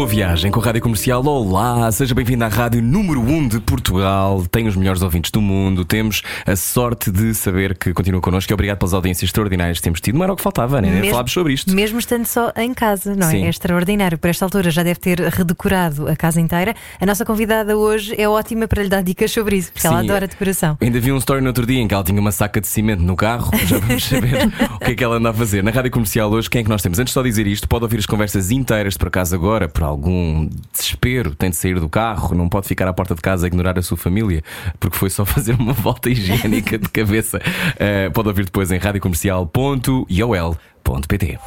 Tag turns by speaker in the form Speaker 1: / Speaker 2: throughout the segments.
Speaker 1: Boa viagem com a Rádio Comercial. Olá, seja bem-vindo à Rádio número 1 de Portugal. Tem os melhores ouvintes do mundo. Temos a sorte de saber que continua connosco e obrigado pelas audiências extraordinárias que temos tido. Não era o que faltava, né?
Speaker 2: Mesmo-
Speaker 1: Falámos sobre isto.
Speaker 2: Mesmo estando só em casa, não é?
Speaker 1: Sim.
Speaker 2: É extraordinário. Por esta altura já deve ter redecorado a casa inteira. A nossa convidada hoje é ótima para lhe dar dicas sobre isso, porque ela
Speaker 1: Sim.
Speaker 2: adora decoração.
Speaker 1: Ainda vi um story no outro dia em que ela tinha uma saca de cimento no carro. Já vamos saber o que é que ela anda a fazer. Na Rádio Comercial hoje, quem é que nós temos? Antes de só dizer isto, pode ouvir as conversas inteiras de por acaso agora, por algum desespero, tem de sair do carro, não pode ficar à porta de casa a ignorar a sua família, porque foi só fazer uma volta higiênica de cabeça. Eh, pode ouvir depois em radiocomercial.iol.pt.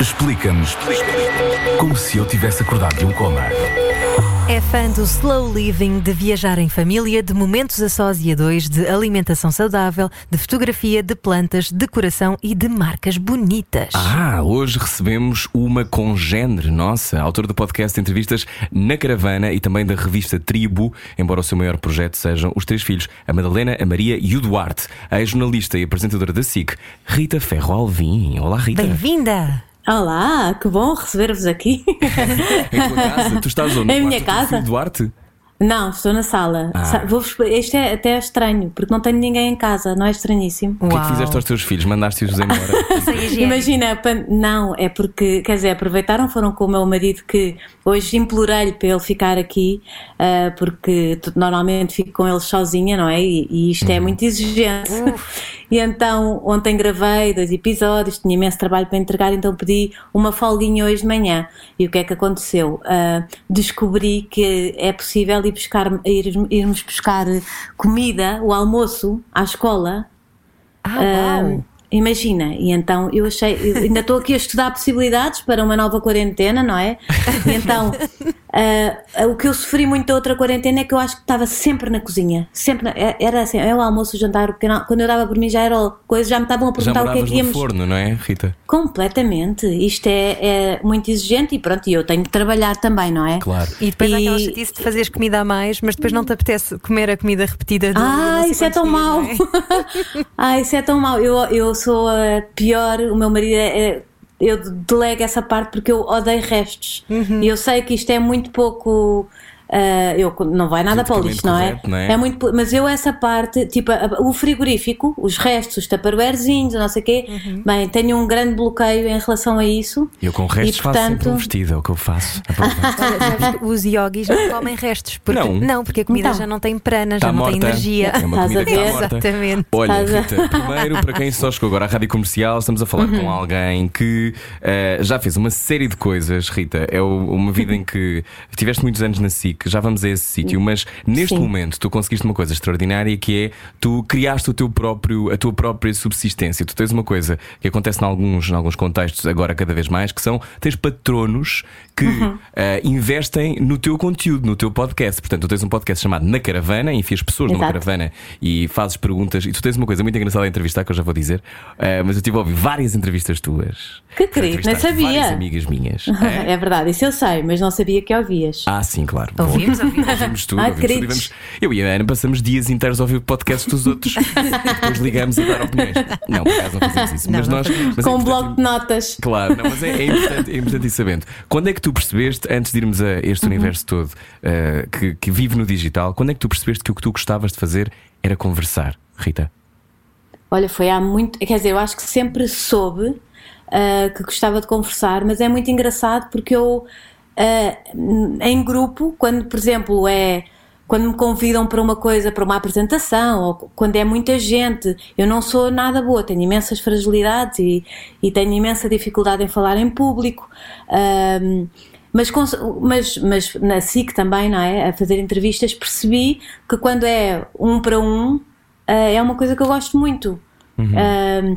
Speaker 3: Explica-nos como se eu tivesse acordado de um coma.
Speaker 2: É fã do slow living, de viajar em família, de momentos a sós e a dois, de alimentação saudável, de fotografia, de plantas, decoração e de marcas bonitas.
Speaker 1: Ah, hoje recebemos uma congênere nossa, autora do podcast Entrevistas na Caravana e também da revista Tribo, embora o seu maior projeto sejam os três filhos, a Madalena, a Maria e o Duarte. A jornalista e apresentadora da SIC, Rita Ferro Alvim. Olá, Rita.
Speaker 2: Bem-vinda!
Speaker 4: Olá, que bom receber-vos aqui.
Speaker 1: Em tua casa, tu estás onde?
Speaker 4: Em
Speaker 1: No
Speaker 4: minha casa.
Speaker 1: Duarte?
Speaker 4: Não, estou na sala.
Speaker 1: Ah.
Speaker 4: Vou-vos- isto é até estranho, porque não tenho ninguém em casa, não é estranhíssimo?
Speaker 1: O que é que fizeste aos teus filhos? Mandaste-os embora?
Speaker 4: Imagina, não, é porque, quer dizer, aproveitaram, foram com o meu marido que hoje implorei-lhe para ele ficar aqui, ah, porque normalmente fico com eles sozinha, não é? E, e isto é muito exigente. E então, ontem gravei dois episódios, tinha imenso trabalho para entregar, então pedi uma folguinha hoje de manhã. E o que é que aconteceu? Ah, descobri que é possível ir buscar, ir, irmos buscar comida, o almoço, à escola.
Speaker 2: Ah,
Speaker 4: Ah,
Speaker 2: uau.
Speaker 4: imagina, e então eu achei, eu ainda estou aqui a estudar possibilidades para uma nova quarentena, não é? E então ah, o que eu sofri muito da outra quarentena é que eu acho que estava sempre na cozinha, sempre na- é- era assim, é o almoço, o jantar, o pequeno, quando eu dava por mim já era coisa, já me estavam a perguntar o que é que
Speaker 1: no
Speaker 4: íamos.
Speaker 1: forno, não é, Rita?
Speaker 4: Completamente, isto é, é muito exigente e pronto, e eu tenho que trabalhar também, não é?
Speaker 1: Claro.
Speaker 2: E depois há
Speaker 4: E-
Speaker 2: aquela chatice de fazeres comida a mais, mas depois não te apetece comer a comida repetida de
Speaker 4: Ah, isso é tão
Speaker 2: dias,
Speaker 4: mau.
Speaker 2: é?
Speaker 4: ah, isso é tão mau. Eu, eu sou a pior, o meu marido é. Eu delego essa parte porque eu odeio restos.
Speaker 2: Uhum.
Speaker 4: E eu sei que isto é muito pouco. Ah, eu, não vai nada para o lixo, não é?
Speaker 1: não é?
Speaker 4: muito, pou- mas eu essa parte, tipo a- o frigorífico, os restos, os taparuerzinhos, não sei o quê,
Speaker 2: Uhum.
Speaker 4: bem, tenho um grande bloqueio em relação a isso.
Speaker 1: Eu com restos
Speaker 4: E,
Speaker 1: faço sempre um
Speaker 4: portanto-
Speaker 1: vestido, é o que eu faço.
Speaker 2: Olha, os yogis não comem restos. Porque,
Speaker 1: Não.
Speaker 2: porque a comida
Speaker 4: Então.
Speaker 2: já não tem prana, já não
Speaker 1: morta.
Speaker 2: tem energia.
Speaker 1: É uma
Speaker 4: Estás
Speaker 1: comida
Speaker 4: a
Speaker 1: que está
Speaker 4: ver?
Speaker 1: morta.
Speaker 2: Exatamente.
Speaker 1: Olha,
Speaker 4: Estás a-
Speaker 1: Rita, primeiro, para quem só chegou agora à rádio comercial, estamos a falar
Speaker 4: Uhum.
Speaker 1: com alguém que eh, já fez uma série de coisas, Rita. É uma vida em que tiveste muitos anos na SIC, já vamos a esse sítio, mas neste
Speaker 4: Sim.
Speaker 1: momento tu conseguiste uma coisa extraordinária que é tu criaste o teu próprio, a tua própria subsistência. Tu tens uma coisa que acontece em alguns, em alguns contextos agora cada vez mais, que são tens patronos que
Speaker 4: Uhum.
Speaker 1: eh, investem no teu conteúdo, no teu podcast. Portanto, tu tens um podcast chamado Na Caravana, enfias pessoas numa
Speaker 4: Exato.
Speaker 1: caravana e fazes perguntas. E tu tens uma coisa muito engraçada a entrevistar que eu já vou dizer, eh, mas eu tive a ouvir várias entrevistas tuas.
Speaker 4: Que querido, nem sabia.
Speaker 1: Várias amigas minhas.
Speaker 4: É verdade, isso eu sei, mas não sabia que ouvias.
Speaker 1: Ah, sim, claro.
Speaker 2: Ouvimos, ouvimos.
Speaker 1: Ouvimos tudo,
Speaker 4: Ai,
Speaker 1: ouvimos tudo vamos- Eu e a Ana passamos dias inteiros a ouvir podcasts dos outros e depois ligamos a dar opiniões. Não, por acaso não fazemos isso.
Speaker 2: Não,
Speaker 1: mas
Speaker 2: não
Speaker 1: nós. mas é
Speaker 4: Com um
Speaker 1: importante-
Speaker 4: bloco de notas.
Speaker 1: Claro, não, mas é, é importante, é importante ir sabendo. Quando é que tu percebeste, antes de irmos a este
Speaker 4: Uhum.
Speaker 1: universo todo eh, que, que vive no digital, quando é que tu percebeste que o que tu gostavas de fazer era conversar, Rita?
Speaker 4: Olha, foi há muito. Quer dizer, eu acho que sempre soube ah, que gostava de conversar, mas é muito engraçado porque eu, ah, em grupo, quando, por exemplo, é. Quando me convidam para uma coisa, para uma apresentação, ou quando é muita gente, eu não sou nada boa, tenho imensas fragilidades e, e tenho imensa dificuldade em falar em público. Ahm, mas, mas, mas na SIC também, não é? A fazer entrevistas, percebi que quando é um para um, ah, é uma coisa que eu gosto muito. Ah,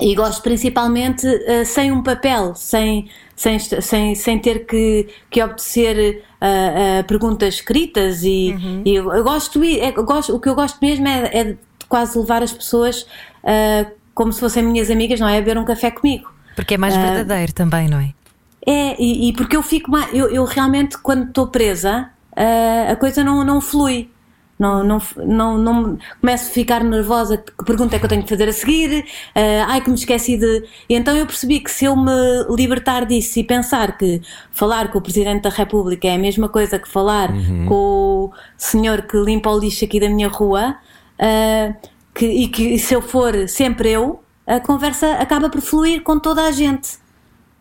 Speaker 4: e gosto principalmente uh, sem um papel, sem, sem, sem, sem ter que, que obedecer a, perguntas escritas e, uhum. e eu, gosto, é, eu gosto, o que eu gosto mesmo é, é de quase levar as pessoas uh, como se fossem minhas amigas, não é? A beber um café comigo.
Speaker 2: Porque é mais uh, verdadeiro também, não é?
Speaker 4: É, e, e porque eu fico mais. Eu, eu realmente, quando estou presa, uh, a coisa não, não flui. Não, não, não, não começo a ficar nervosa. Que pergunta é que eu tenho que fazer a seguir? Uh, ai, que me esqueci de. E então eu percebi que se eu me libertar disso e pensar que falar com o Presidente da República é a mesma coisa que falar uhum. com o senhor que limpa o lixo aqui da minha rua, uh, que, e que se eu for sempre eu, a conversa acaba por fluir com toda a gente.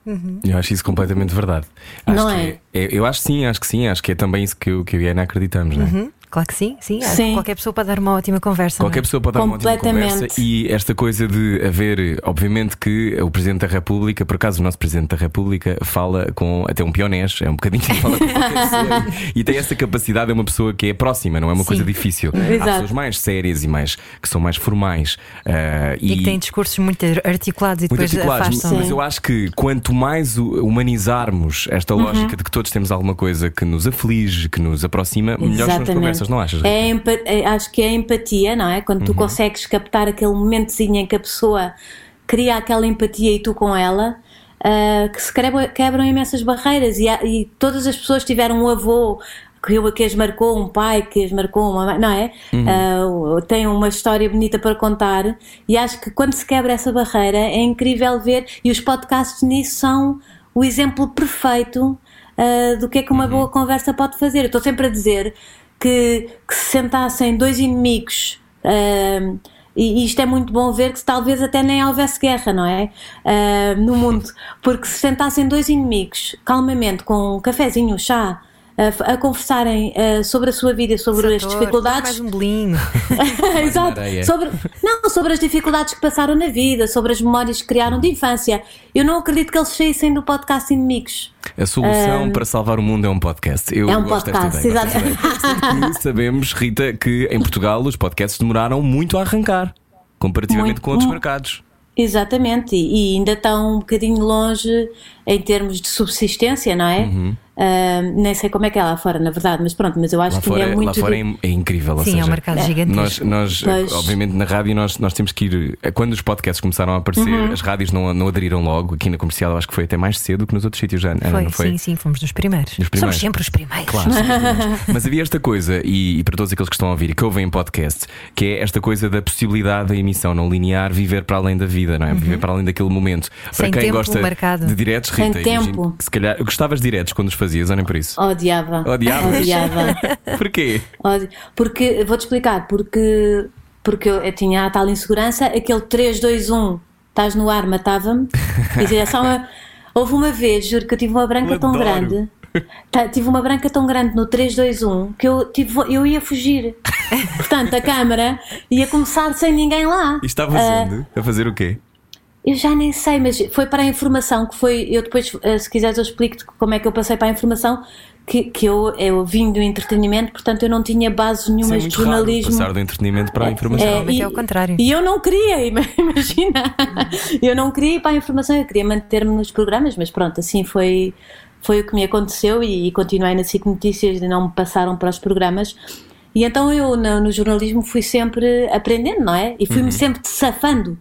Speaker 1: Uhum. Eu acho isso completamente verdade. Acho
Speaker 4: não é?
Speaker 1: é? Eu acho sim, acho que sim, acho que é também isso que eu, que eu e a Ana acreditamos, não é?
Speaker 2: Uhum. Claro que sim, sim. sim. Qualquer pessoa pode dar uma ótima conversa.
Speaker 1: Qualquer
Speaker 2: é?
Speaker 1: pessoa pode dar uma ótima conversa. E esta coisa de haver, obviamente, que o Presidente da República, por acaso o nosso Presidente da República, fala com até um pionês, é um bocadinho fala com e tem essa capacidade, é uma pessoa que é próxima, não é uma sim. coisa difícil.
Speaker 4: Exato.
Speaker 1: Há pessoas mais sérias e mais que são mais formais.
Speaker 2: Uh, e, e, que têm discursos muito articulados e
Speaker 1: muito
Speaker 2: depois
Speaker 1: articulados,
Speaker 2: afastam.
Speaker 1: Mas eu acho que quanto mais humanizarmos esta uhum. lógica de que todos temos alguma coisa que nos aflige, que nos aproxima, melhores são as conversas, não achas?
Speaker 4: É é, acho que é a empatia, não é? Quando tu uhum. consegues captar aquele momentozinho em que a pessoa cria aquela empatia e tu com ela, uh, que se quebram, quebram imensas barreiras e, e, todas as pessoas tiveram um avô que, que as marcou, um pai que as marcou, uma não é? Uhum. Uh, tem uma história bonita para contar e acho que quando se quebra essa barreira é incrível ver e os podcasts nisso são o exemplo perfeito uh, do que é que uma uhum. boa conversa pode fazer. Eu estou sempre a dizer que, que se sentassem dois inimigos. E isto é muito bom ver que talvez até nem houvesse guerra, não é? Uh, no mundo. Porque se sentassem dois inimigos calmamente com um cafezinho, um chá, a, a conversarem uh, sobre a sua vida, sobre Sator, as dificuldades.
Speaker 2: Mais um bolinho.
Speaker 4: Exato. Sobre, não, sobre as dificuldades que passaram na vida, sobre as memórias que criaram de infância. Eu não acredito que eles saíssem do podcast Inimigos.
Speaker 1: A solução um, para salvar o mundo é um podcast. Eu
Speaker 4: é um podcast, exatamente.
Speaker 1: Sabemos, Rita, que em Portugal os podcasts demoraram muito a arrancar, comparativamente muito, com outros mercados.
Speaker 4: Exatamente, e, e, ainda estão um bocadinho longe em termos de subsistência, não é? Uhum. Uh, nem sei como é que é lá fora, na verdade, mas pronto, mas eu acho
Speaker 1: lá
Speaker 4: que
Speaker 1: fora,
Speaker 4: é muito.
Speaker 1: Lá fora é, é incrível.
Speaker 2: Sim,
Speaker 1: seja,
Speaker 2: é um mercado gigantesco.
Speaker 1: Nós, nós obviamente, na rádio, nós, nós temos que ir. Eh, quando os podcasts começaram a aparecer, uhum. as rádios não, não aderiram logo. Aqui na comercial, acho que foi até mais cedo que nos outros sítios já.
Speaker 2: Foi, não foi? Sim, sim, fomos dos primeiros. Dos primeiros. Somos sempre os primeiros.
Speaker 1: Claro, primeiros. mas havia esta coisa, e, e, para todos aqueles que estão a ouvir e que ouvem em podcast, que é esta coisa da possibilidade da emissão não linear viver para além da vida, não é? Uhum. Viver para além daquele momento.
Speaker 2: Sem
Speaker 1: para quem
Speaker 2: tempo
Speaker 1: gosta
Speaker 2: marcado.
Speaker 1: de diretos,
Speaker 4: Sem tempo.
Speaker 1: se calhar gostavas de diretos quando os fazias, olhem por isso.
Speaker 4: Odiava.
Speaker 1: Odiava?
Speaker 4: Odiava.
Speaker 1: Porquê?
Speaker 4: Porque, vou-te explicar, porque, porque eu, tinha a tal insegurança, aquele 3, 2, 1, estás no ar, matava-me. É só uma, houve uma vez, juro que eu tive uma branca eu tão adoro. grande. Tá, tive uma branca tão grande no 3, 2, 1 que eu, tive, eu ia fugir. Portanto, a câmara ia começar sem ninguém lá.
Speaker 1: E estavas uh, onde? A fazer o quê?
Speaker 4: Eu já nem sei, mas foi para a informação que foi. Eu depois, ah, se quiseres, eu explico-te como é que eu passei para a informação que, que eu, eu vim do entretenimento, portanto eu não tinha nenhuma
Speaker 1: é
Speaker 4: de jornalismo.
Speaker 1: passar do entretenimento para a informação.
Speaker 2: É, é, e, é o contrário.
Speaker 4: E eu não queria, imagina. eu não queria ir para a informação, eu queria manter-me nos programas, mas pronto, assim foi, foi o que me aconteceu e, e continuei na SIC Notícias e não me passaram para os programas. E então eu no, no jornalismo fui sempre aprendendo, não é? E fui-me uhum. sempre safando.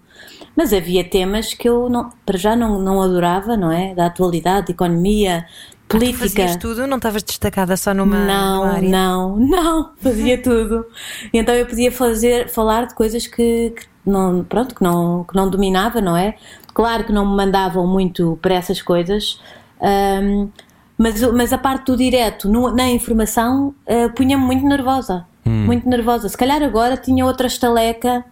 Speaker 4: Mas havia temas que eu não, para já não, não adorava, não é? Da atualidade, economia, política. Ah,
Speaker 2: fazias tudo? Não estavas destacada só numa,
Speaker 4: não,
Speaker 2: numa área?
Speaker 4: Não, não, fazia tudo. E então eu podia fazer, falar de coisas que, que, não, pronto, que, não, que não dominava, não é? Claro que não me mandavam muito para essas coisas, um, mas, mas a parte do direto no, na informação uh, punha-me muito nervosa. Hum. Muito nervosa. Se calhar agora tinha outra estaleca.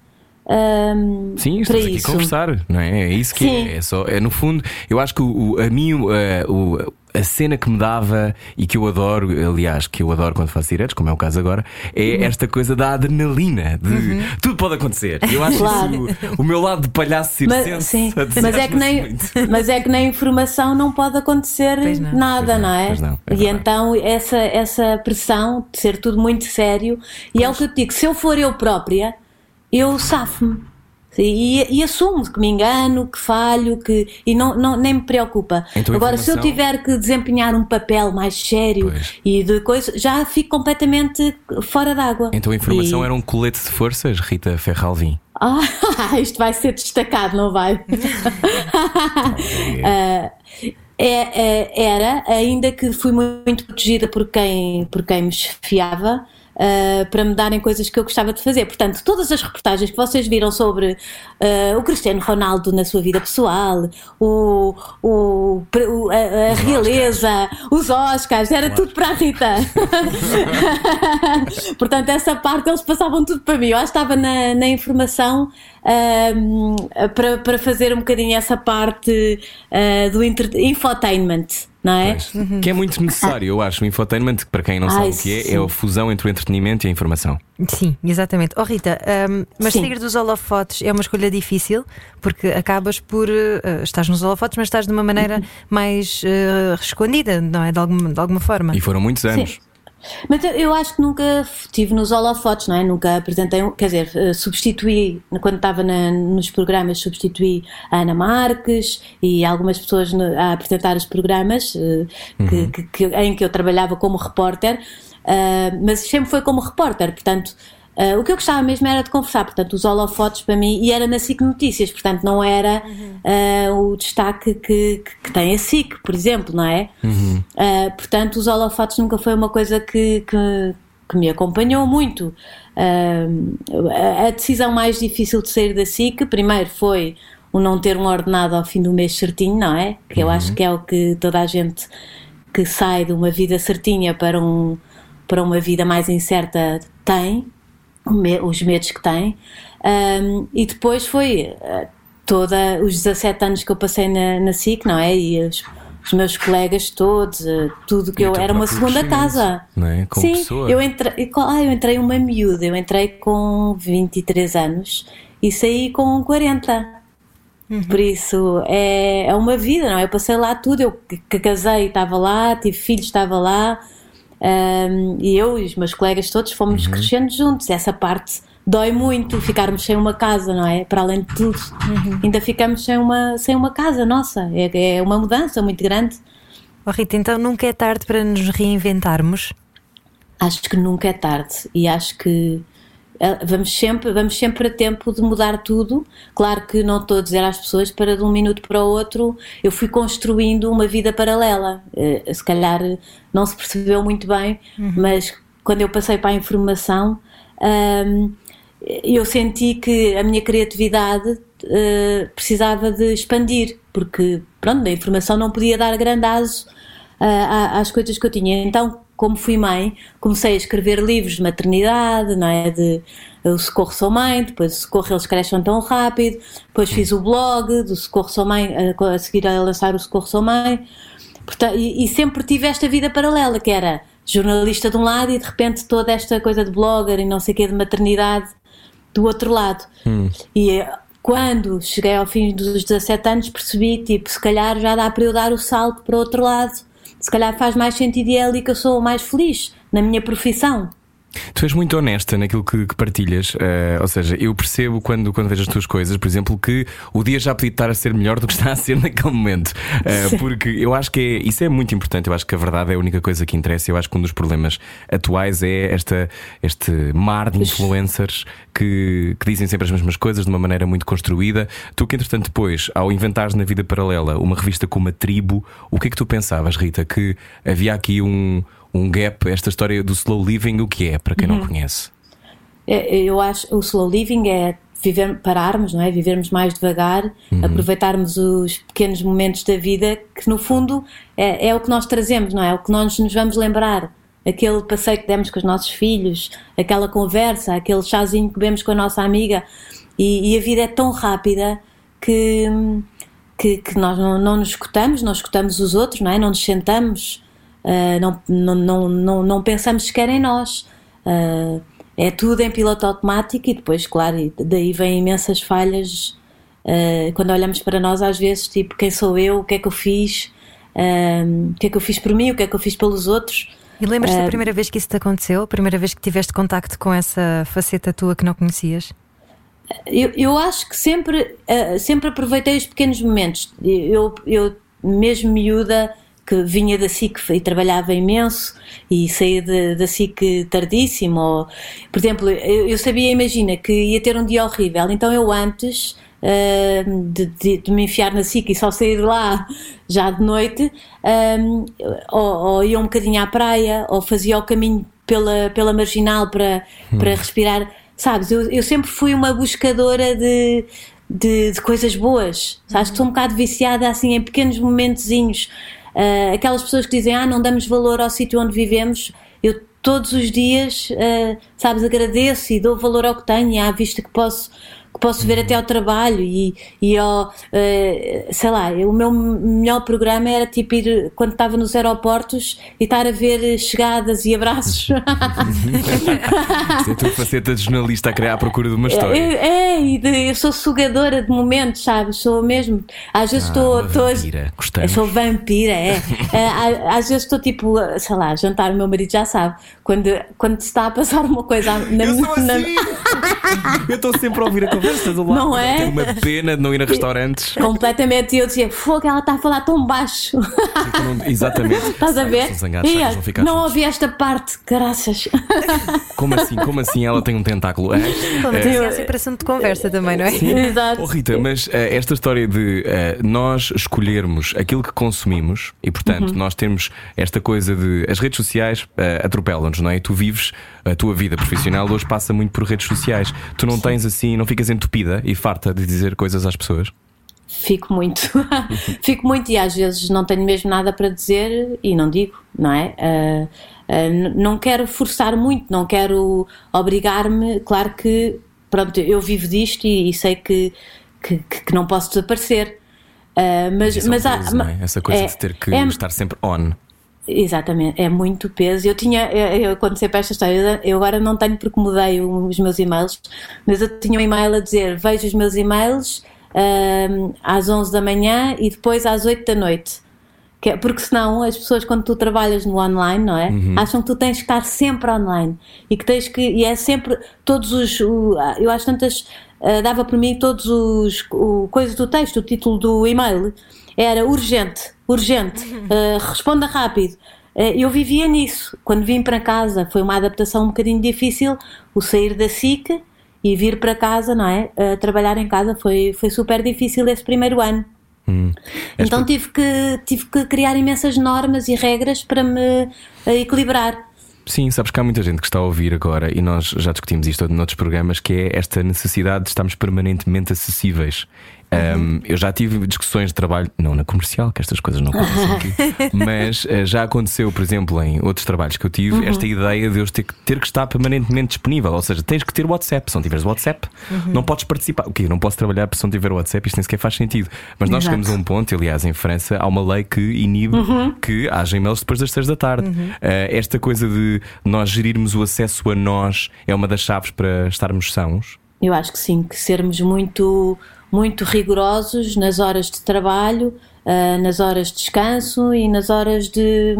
Speaker 4: Um,
Speaker 1: Sim, estamos aqui
Speaker 4: isso.
Speaker 1: a conversar, não é? É isso que é, é, só, é no fundo, eu acho que o, a mim uh, o, a cena que me dava e que eu adoro, aliás, que eu adoro quando faço diretos, como é o caso agora, é uhum. esta coisa da adrenalina, de uhum. tudo pode acontecer. Eu acho claro. isso o, meu lado de palhaço circense.
Speaker 4: Mas, sim. mas, é que nem, mas é que na informação não pode acontecer não. nada, não, não, é?
Speaker 1: Não,
Speaker 4: é e então essa, essa pressão de ser tudo muito sério, e pois. é o que eu te digo, se eu for eu própria, eu safo-me E, e, assumo que me engano, que falho, que, e não, não, nem me preocupa.
Speaker 1: Então,
Speaker 4: Agora,
Speaker 1: informação...
Speaker 4: se eu tiver que desempenhar um papel mais sério
Speaker 1: Pois.
Speaker 4: e de coisa, já fico completamente fora d'água.
Speaker 1: Então a informação
Speaker 4: E-
Speaker 1: era um colete de forças, Rita Ferralvim.
Speaker 4: Ah, isto vai ser destacado, não vai? Ah, é- é- era, ainda que fui muito protegida por quem, por quem me esfiava. Ah, para me darem coisas que eu gostava de fazer. Portanto, todas as reportagens que vocês viram sobre ah, o Cristiano Ronaldo na sua vida pessoal, o, o, o- a, a realeza, os Oscars, era tudo para a Rita. Portanto, essa parte eles passavam tudo para mim. Eu acho que estava na, na informação para, para fazer um bocadinho essa parte ah, do infotainment, não é?
Speaker 1: Pois. Que é muito necessário, eu acho. O infotainment, para quem não sabe
Speaker 4: Ai,
Speaker 1: o que é,
Speaker 4: sim.
Speaker 1: é a fusão entre o entretenimento e a informação.
Speaker 2: Sim, exatamente. Oh Rita, hum, mas
Speaker 4: Sim.
Speaker 2: sair dos holofotes é uma escolha difícil porque acabas por. eh, estás nos holofotes, mas estás de uma maneira mais eh, escondida, não é? De alguma, de alguma forma.
Speaker 1: E foram muitos anos.
Speaker 4: Mas eu- acho que nunca estive nos holofotes, não é? Nunca apresentei, quer dizer, eh, substituí, quando estava na- nos programas, substituí a Ana Marques e algumas pessoas a apresentar os programas eh, que- que- que- em que eu trabalhava como repórter, ah, mas sempre foi como repórter, portanto. Ah, o que eu gostava mesmo era de conversar, portanto, os holofotes para mim, e era na SIC Notícias, portanto, não era ah, o destaque que, que, que tem a SIC, por exemplo, não é? Ah, portanto, os holofotes nunca foi uma coisa que, que, que me acompanhou muito. A- decisão mais difícil de sair da SIC, primeiro foi o não ter um ordenado ao fim do mês certinho, não é? Que eu acho que é o que toda a gente que sai de uma vida certinha para, um, para uma vida mais incerta tem, os medos que tem. Um, e depois foi uh, toda os 17 anos que eu passei na, na SIC, não é? E os, os meus colegas todos, uh, tudo que
Speaker 1: E
Speaker 4: eu
Speaker 1: teu
Speaker 4: era uma segunda casa.
Speaker 1: não é? Como
Speaker 4: Sim,
Speaker 1: pessoa.
Speaker 4: eu entrei, ah, eu entrei uma miúda, eu entrei com 23 anos e saí com 40. Por isso é, é uma vida, não é? Eu passei lá tudo, eu casei estava lá, tive filhos estava lá, hum, e eu e os meus colegas todos fomos crescendo juntos. Essa parte dói muito, ficarmos sem uma casa, não é? Para além de tudo, ainda ficamos sem uma, sem uma casa nossa. É, é uma mudança muito grande.
Speaker 2: Oh Rita, então nunca é tarde para nos reinventarmos.
Speaker 4: Acho que nunca é tarde e acho que eh, vamos sempre, vamos sempre a tempo de mudar tudo. Claro que não estou a dizer às pessoas para de um minuto para o outro eu fui construindo uma vida paralela. Eh, Se calhar não se percebeu muito bem, mas quando eu passei para a informação hum, eu senti que a minha criatividade eh, precisava de expandir, porque pronto, a informação não podia dar grande aso à- às coisas que eu tinha. Então, como fui mãe, comecei a escrever livros de maternidade, não é? De o Socorro Sou Mãe, depois o Socorro Eles Crescem Tão Rápido, depois fiz o blog do Socorro Sou Mãe, a, a seguir a lançar o Socorro Sou Mãe. Portanto, e, e sempre tive esta vida paralela, que era jornalista de um lado e de repente toda esta coisa de blogger e não sei o que de maternidade do outro lado. E eh, quando cheguei ao fim dos 17 anos percebi, tipo, se calhar já dá para eu dar o salto para o outro lado. Se calhar faz mais sentido e é ali que eu sou mais feliz, na minha profissão.
Speaker 1: Tu és muito honesta naquilo que, que partilhas, eh, ou seja, eu percebo quando, quando vejo as tuas coisas, por exemplo, que o dia já podia estar a ser melhor do que está a ser naquele momento. Eh, porque eu acho que é, isso é muito importante. Eu acho que a verdade é a única coisa que interessa. Eu acho que um dos problemas atuais é esta, este mar de influencers que, que dizem sempre as mesmas coisas de uma maneira muito construída. Tu, que entretanto, depois, ao inventares na vida paralela uma revista como a Tribo, o que é que tu pensavas, Rita? Que havia aqui um um gap, esta história do slow living, o que é, para quem não conhece?
Speaker 4: É, Eu acho o slow living é viver, pararmos, não é? Vivermos mais devagar, aproveitarmos os pequenos momentos da vida que no fundo é, é o que nós trazemos, não é? É o que nós nos vamos lembrar. Aquele passeio que demos com os nossos filhos, aquela conversa, aquele chazinho que bebemos com a nossa amiga. E, e a vida é tão rápida que, que, que nós não, não nos escutamos, não escutamos os outros, não é? Não nos sentamos, ah, não, não, não, não, pensamos sequer em nós. Ah, é tudo em piloto automático e depois, claro, daí vêm imensas falhas. ah, quando olhamos para nós, às vezes, tipo, quem sou eu, o que é que eu fiz, o que é que eu fiz por mim, o que é que eu fiz pelos outros.
Speaker 2: E lembras-te da primeira vez que isso te aconteceu? A primeira vez que tiveste contacto com essa faceta tua que não conhecias?
Speaker 4: Eu, eu acho que sempre, uh, sempre aproveitei os pequenos momentos. Eu, eu mesmo miúda, que vinha da SIC e trabalhava imenso e saía da SIC tardíssimo. Ou, por exemplo, eu, eu, sabia, imagina, que ia ter um dia horrível, então eu antes uh, de, de, de, me enfiar na SIC e só sair de lá já de noite, um, ou, ou ia um bocadinho à praia, ou fazia o caminho pela, pela marginal para, hum. para respirar. Sabes, eu, eu sempre fui uma buscadora de, de, de coisas boas. Sabes, que sou um bocado viciada assim em pequenos momentozinhos. Uh, aquelas pessoas que dizem, ah, não damos valor ao sítio onde vivemos, eu todos os dias, uh, sabes, agradeço e dou valor ao que tenho, e à vista que posso que posso ver até ao trabalho e, e ao, uh, sei lá, o meu melhor programa era tipo ir quando estava nos aeroportos e estar a ver chegadas e abraços.
Speaker 1: é a tua faceta de jornalista a criar à procura de uma história.
Speaker 4: É, é e eu sou sugadora de momentos, sabes? Sou mesmo. Às vezes estou.
Speaker 1: Ah, vampira,
Speaker 4: eu sou vampira, é. é às vezes estou tipo, sei lá, jantar, o meu marido já sabe. Quando, quando está a passar uma coisa
Speaker 1: na, eu sou assim. Na... eu estou sempre a ouvir a conversa do lado.
Speaker 4: Não é?
Speaker 1: Tenho uma pena de não ir a restaurantes.
Speaker 4: Completamente. E eu dizia, fogo, ela está a falar tão baixo.
Speaker 1: Exatamente.
Speaker 4: Estás a ver? Ia, não ouvi esta parte, graças.
Speaker 1: Como assim? Como assim ela tem um tentáculo? É,
Speaker 2: Como tem é, sempre assunto de conversa também, não é?
Speaker 4: Sim. Exato.
Speaker 1: Oh, Rita, mas uh, esta história de uh, nós escolhermos aquilo que consumimos e, portanto, uhum. nós temos esta coisa de as redes sociais uh, atropelam-nos, não é? Tu vives a tua vida profissional hoje passa muito por redes sociais. Tu não tens assim, não ficas entupida e farta de dizer coisas às pessoas?
Speaker 4: Fico muito, fico muito e às vezes não tenho mesmo nada para dizer e não digo, não é? Uh, uh, não quero forçar muito, não quero obrigar-me. Claro que, pronto, eu vivo disto e, e sei que, que, que, não posso desaparecer. Uh, mas, mas,
Speaker 1: mas há, é? essa coisa é, de ter que é, estar sempre on.
Speaker 4: Exatamente, é muito peso. Eu tinha, eu, eu, quando sei para esta história, eu agora não tenho porque mudei os meus e-mails, mas eu tinha um e-mail a dizer: vejo os meus e-mails um, às 11 da manhã e depois às 8 da noite. É, porque senão as pessoas, quando tu trabalhas no online, não é? Uhum. Acham que tu tens que estar sempre online e que tens que. E é sempre todos os. Eu acho tantas. Uh, dava para mim todos os. O, coisas do texto, o título do e-mail era urgente, urgente, uh, responda rápido. Uh, eu vivia nisso. Quando vim para casa, foi uma adaptação um bocadinho difícil, o sair da SIC e vir para casa, não é? Uh, trabalhar em casa foi, foi super difícil esse primeiro ano. Hum. Então tive que, tive que criar imensas normas e regras para me equilibrar.
Speaker 1: Sim, sabes que há muita gente que está a ouvir agora e nós já discutimos isto noutros programas, que é esta necessidade de estarmos permanentemente acessíveis. Um, eu já tive discussões de trabalho, não na comercial, que estas coisas não acontecem aqui, mas uh, já aconteceu, por exemplo, em outros trabalhos que eu tive, uhum. esta ideia de eu ter que, ter que estar permanentemente disponível. Ou seja, tens que ter WhatsApp. Se não tiveres WhatsApp, uhum. não podes participar. O quê? Não posso trabalhar se não tiver WhatsApp, isto nem sequer faz sentido. Mas nós Exato. chegamos a um ponto, aliás, em França, há uma lei que inibe uhum. que haja e-mails depois das 6 da tarde. Uh, esta coisa de nós gerirmos o acesso a nós é uma das chaves para estarmos sãos.
Speaker 4: Eu acho que sim, que sermos muito muito rigorosos nas horas de trabalho, uh, nas horas de descanso e nas horas de,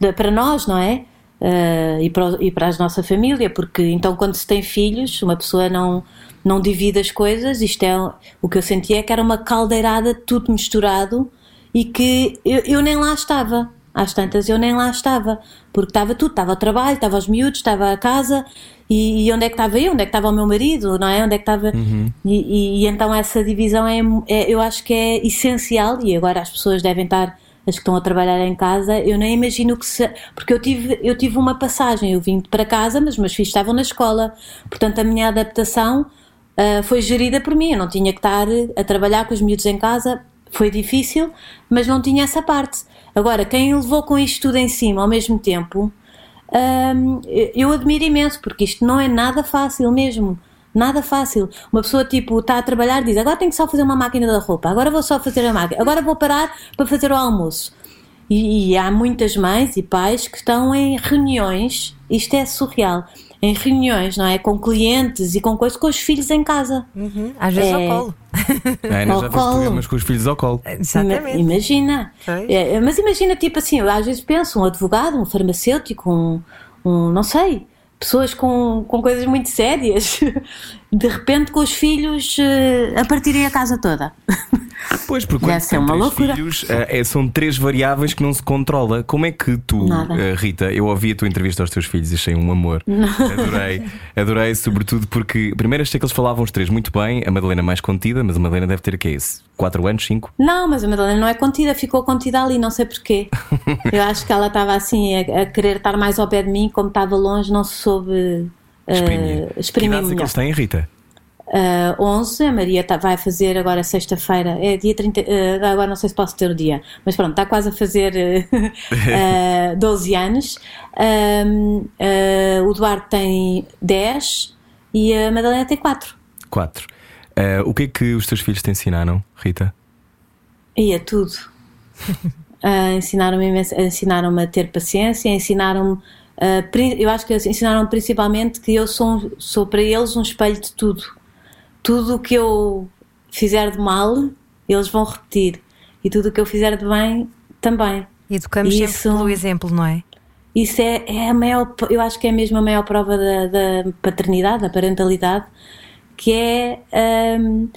Speaker 4: de para nós, não é? Uh, e, para, e para a nossa família, porque então quando se tem filhos, uma pessoa não, não divide as coisas, isto é o que eu sentia é que era uma caldeirada tudo misturado e que eu, eu nem lá estava. Às tantas eu nem lá estava, porque estava tudo, estava ao trabalho, estava aos miúdos, estava a casa e, e, onde é que estava eu, onde é que estava o meu marido, não é? Onde é que estava. Uhum. E, e, e, então essa divisão é, é, eu acho que é essencial e agora as pessoas devem estar. As que estão a trabalhar em casa, eu nem imagino que se. Porque eu tive, eu tive uma passagem, eu vim para casa, mas meus filhos estavam na escola. Portanto, a minha adaptação uh, foi gerida por mim. Eu não tinha que estar a trabalhar com os miúdos em casa. Foi difícil, mas não tinha essa parte. Agora, quem levou com isto tudo em cima ao mesmo tempo um, eu admiro imenso, porque isto não é nada fácil mesmo. Nada fácil. Uma pessoa tipo está a trabalhar diz agora tenho que só fazer uma máquina da roupa, agora vou só fazer a máquina, agora vou parar para fazer o almoço. E, e há muitas mães e pais que estão em reuniões, isto é surreal, em reuniões, não é? Com clientes e com coisas, com os filhos em casa.
Speaker 2: Uhum, às vezes é, ao colo.
Speaker 1: É, ao já colo. programas com os filhos ao colo.
Speaker 2: Exatamente.
Speaker 4: Imagina. É, é, mas imagina, tipo assim, eu às vezes penso, um advogado, um farmacêutico, um, um não sei, pessoas com, com coisas muito sérias, de repente com os filhos eh, a partirem a casa toda.
Speaker 1: Pois, porque
Speaker 4: Deve
Speaker 1: quando
Speaker 4: ser
Speaker 1: tem
Speaker 4: uma
Speaker 1: três
Speaker 4: loucura.
Speaker 1: filhos, eh, é- são três variáveis que não se controla. Como é que tu,
Speaker 4: Nada.
Speaker 1: eh, Rita, eu ouvi a tua entrevista aos teus filhos e achei um amor. Adorei, adorei, sobretudo porque primeiro achei que eles falavam os três muito bem, a Madalena mais contida, mas a Madalena deve ter o que é isso? Quatro anos, cinco?
Speaker 4: Não, mas a Madalena não é contida, ficou contida ali, não sei porquê. Eu acho que ela estava assim a, a querer estar mais ao pé de mim, como estava longe, não se soube eh,
Speaker 1: Exprimir. que
Speaker 4: exprimir
Speaker 1: idades é que eles têm, Rita?
Speaker 4: Uh, 11, a Maria tá- vai fazer agora sexta-feira, é dia 30, uh, agora não sei se posso ter o dia, mas pronto, está quase a fazer uh, uh, 12 anos. Um, o Duarte tem 10 e a Madalena tem 4.
Speaker 1: Quatro. Eh, o que é que os teus filhos te ensinaram, Rita?
Speaker 4: E é tudo. Ensinaram-me ensinaram-me a ter paciência, ensinaram-me. eu acho que ensinaram principalmente que eu sou, sou para eles um espelho de tudo. Tudo o que eu fizer de mal, eles vão repetir. E tudo o que eu fizer de bem, também.
Speaker 2: Educamos sempre
Speaker 4: Isso-
Speaker 2: pelo exemplo, não é?
Speaker 4: Isso é, é a maior, eu acho que é mesmo a maior prova da, da paternidade, da parentalidade, que é hum,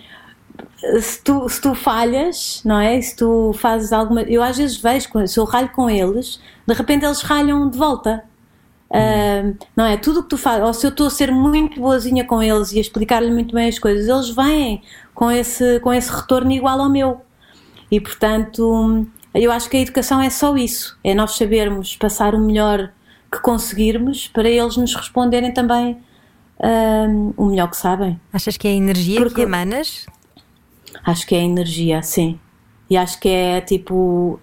Speaker 4: se, tu, se tu falhas, não é? Se tu fazes alguma. Eu às vezes vejo, se eu ralho com eles, de repente eles ralham de volta. Não é? Tudo o que tu fazes, ou se eu estou a ser muito boazinha com eles e a explicar-lhe muito bem as coisas, eles vêm com esse, com esse retorno igual ao meu. E portanto, eu acho que a educação é só isso: é nós sabermos passar o melhor que conseguirmos para eles nos responderem também o melhor que sabem.
Speaker 2: Achas que é a energia
Speaker 4: Porque-
Speaker 2: que emanas?
Speaker 4: Acho que é a energia, sim. E acho que é tipo.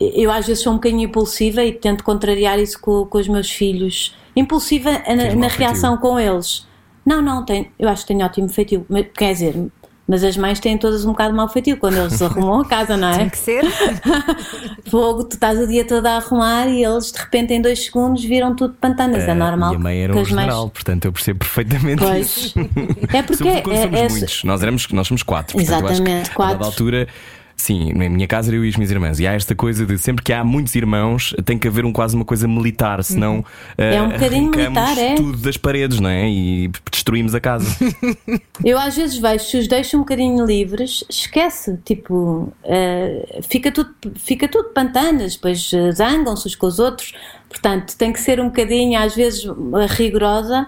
Speaker 4: Eu às vezes sou um bocadinho impulsiva e tento contrariar isso com, com os meus filhos. Impulsiva na, na reação com eles. Não, não, tenho, eu acho que tenho ótimo feitio. Mas, Quer dizer, mas as mães têm todas um bocado mau feitio quando eles arrumam a casa, não é?
Speaker 2: Tem que ser.
Speaker 4: Fogo, tu estás o dia todo a arrumar e eles de repente em dois segundos viram tudo pantanas. É
Speaker 1: Eh,
Speaker 4: normal.
Speaker 1: Minha mãe era
Speaker 4: que
Speaker 1: um
Speaker 4: as mães-
Speaker 1: general, portanto eu percebo perfeitamente isso.
Speaker 4: Pois. É porque é-
Speaker 1: somos
Speaker 4: é-
Speaker 1: muitos. Nós, éramos, nós somos quatro. Portanto, eu acho
Speaker 4: Exatamente,
Speaker 1: que,
Speaker 4: quatro.
Speaker 1: A altura, sim, na minha casa eu e as minhas irmãs. E há esta coisa de sempre que há muitos irmãos, tem que haver um, quase uma coisa militar, senão eh,
Speaker 4: É um bocadinho militar, é.
Speaker 1: tudo das paredes, não é? E destruímos a casa.
Speaker 4: Eu às vezes vejo, se os deixo um bocadinho livres, esquece, tipo, eh, fica, tudo, fica tudo pantanas, depois eh, zangam-se uns com os outros, portanto tem que ser um bocadinho, às vezes, rigorosa,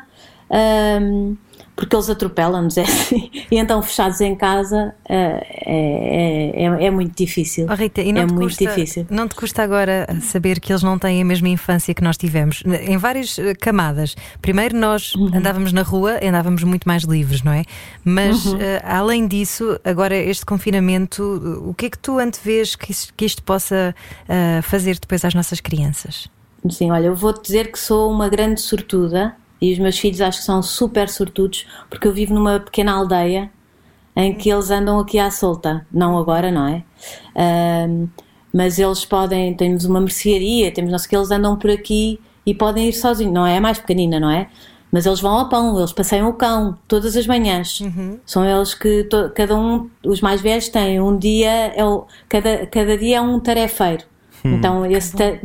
Speaker 4: ahm, porque eles atropelam-nos, é assim, e então fechados em casa eh, é, é, é muito difícil.
Speaker 2: Oh, Rita, e não
Speaker 4: é
Speaker 2: te
Speaker 4: muito
Speaker 2: custa,
Speaker 4: difícil.
Speaker 2: Não te custa agora saber que eles não têm a mesma infância que nós tivemos? Em várias eh, camadas. Primeiro, nós
Speaker 4: Uhum.
Speaker 2: andávamos na rua, andávamos muito mais livres, não é? Mas,
Speaker 4: Uhum.
Speaker 2: eh, além disso, agora este confinamento, o que é que tu antevês que isto, que isto possa fazer depois às nossas crianças?
Speaker 4: Sim, olha, eu vou-te dizer que sou uma grande sortuda e os meus filhos acho que são super sortudos porque eu vivo numa pequena aldeia em que eles andam aqui à solta. Não agora, não é? Ahm, mas eles podem, temos uma mercearia, temos o que, eles andam por aqui e podem ir sozinhos. Não é? É mais pequenina, não é? Mas eles vão ao pão, eles passeiam o cão todas as manhãs. São eles que to- cada um, os mais velhos têm um dia, é o, cada, cada dia é um tarefeiro. Então esse, ta-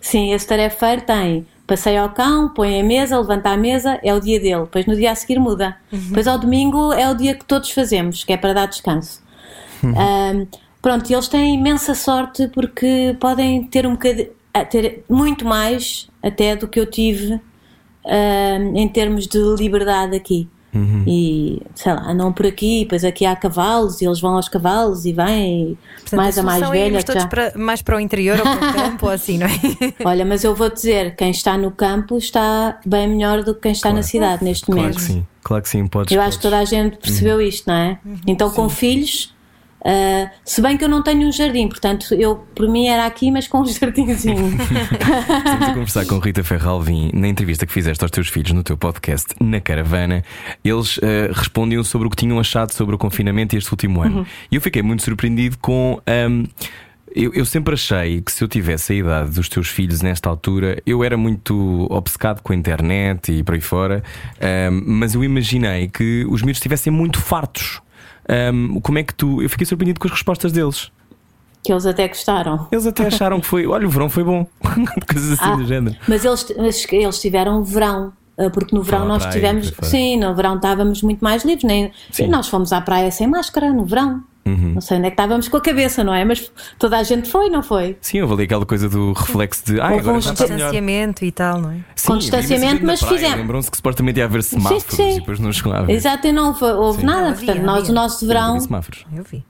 Speaker 4: sim, esse tarefeiro tem passeio ao cão, põe a mesa, levanta a mesa, é o dia dele. Depois no dia a seguir muda. Depois ao domingo é o dia que todos fazemos, que é para dar descanso. Ahm, pronto, e eles têm imensa sorte porque podem ter um bocadinho, a- ter muito mais até do que eu tive ahm, em termos de liberdade aqui. E sei lá, andam por aqui, depois aqui há cavalos e eles vão aos cavalos e vêm, e
Speaker 2: Portanto,
Speaker 4: mais a mais
Speaker 2: solução é
Speaker 4: velha.
Speaker 2: todos
Speaker 4: já-
Speaker 2: para- mais para o interior ou para o campo ou assim, não é?
Speaker 4: Olha, mas eu vou dizer, quem está no campo está bem melhor do que quem está na cidade neste
Speaker 1: Claro
Speaker 4: momento.
Speaker 1: que sim, claro que sim, podes.
Speaker 4: Eu acho que toda a gente percebeu isto, não é? Então, com filhos, ah, se bem que eu não tenho um jardim, portanto, eu por mim era aqui, mas com um jardinzinho.
Speaker 1: Estamos a conversar com Rita Ferralvim na entrevista que fizeste aos teus filhos no teu podcast Na Caravana. Eles eh, respondiam sobre o que tinham achado sobre o confinamento este último ano. E eu fiquei muito surpreendido com. ahm, eu, eu sempre achei que se eu tivesse a idade dos teus filhos nesta altura, eu era muito obcecado com a internet e por aí fora, ahm, mas eu imaginei que os miúdos estivessem muito fartos. Ahm, como é que tu. Eu fiquei surpreendido com as respostas deles.
Speaker 4: que eles até gostaram.
Speaker 1: Eles até acharam que foi. Olha, o verão foi bom. Coisas assim
Speaker 4: Ah,
Speaker 1: do género.
Speaker 4: Mas eles, mas eles tiveram verão. uh, porque no verão nós
Speaker 1: praia,
Speaker 4: tivemos. Sim, no verão estávamos muito mais livres. Nem,
Speaker 1: Sim.
Speaker 4: e nós fomos à praia sem máscara no verão.
Speaker 1: Uhum.
Speaker 4: Não sei onde é que estávamos com a cabeça, não é? Mas toda a gente foi, não foi?
Speaker 1: Sim, houve ali aquela coisa do reflexo de. Ah, agora já.
Speaker 2: Distanciamento e tal, não é?
Speaker 1: Sim,
Speaker 4: com distanciamento, mas
Speaker 1: praia,
Speaker 4: fizemos.
Speaker 1: Lembram-se que supostamente ia haver semáforos
Speaker 4: sim.
Speaker 1: e depois não chegou a haver.
Speaker 4: Exato, e não foi- houve
Speaker 1: Sim.
Speaker 4: nada.
Speaker 2: Não, havia,
Speaker 4: Portanto, nós, o nosso verão.
Speaker 1: semáforos.
Speaker 2: Eu vi.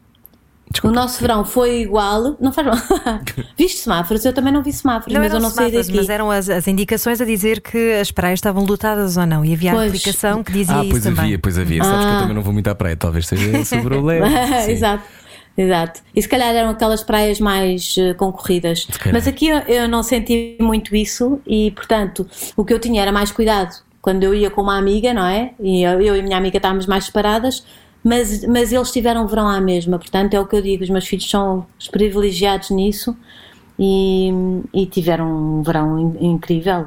Speaker 4: O
Speaker 1: Desculpa.
Speaker 4: nosso verão foi igual. Não faz mal. Viste semáforos? Eu também não vi semáforos, mas
Speaker 2: eram
Speaker 4: eu não
Speaker 2: semáforos,
Speaker 4: daqui.
Speaker 2: mas eram as, as indicações a dizer que as praias estavam lotadas ou não. E havia a
Speaker 4: Pois.
Speaker 2: aplicação que dizia
Speaker 1: Ah,
Speaker 2: isso
Speaker 1: pois
Speaker 2: também.
Speaker 1: havia, pois havia. Sabes que eu
Speaker 4: Ah.
Speaker 1: também não vou muito à praia, talvez seja esse o problema.
Speaker 4: Exato. Exato. E se calhar eram aquelas praias mais eh, concorridas. Mas aqui eu, eu não senti muito isso e, portanto, o que eu tinha era mais cuidado quando eu ia com uma amiga, não é? E eu, eu e a minha amiga estávamos mais separadas, mas, mas eles tiveram verão à mesma. Portanto, é o que eu digo: os meus filhos são os privilegiados nisso. E, e tiveram um verão in- incrível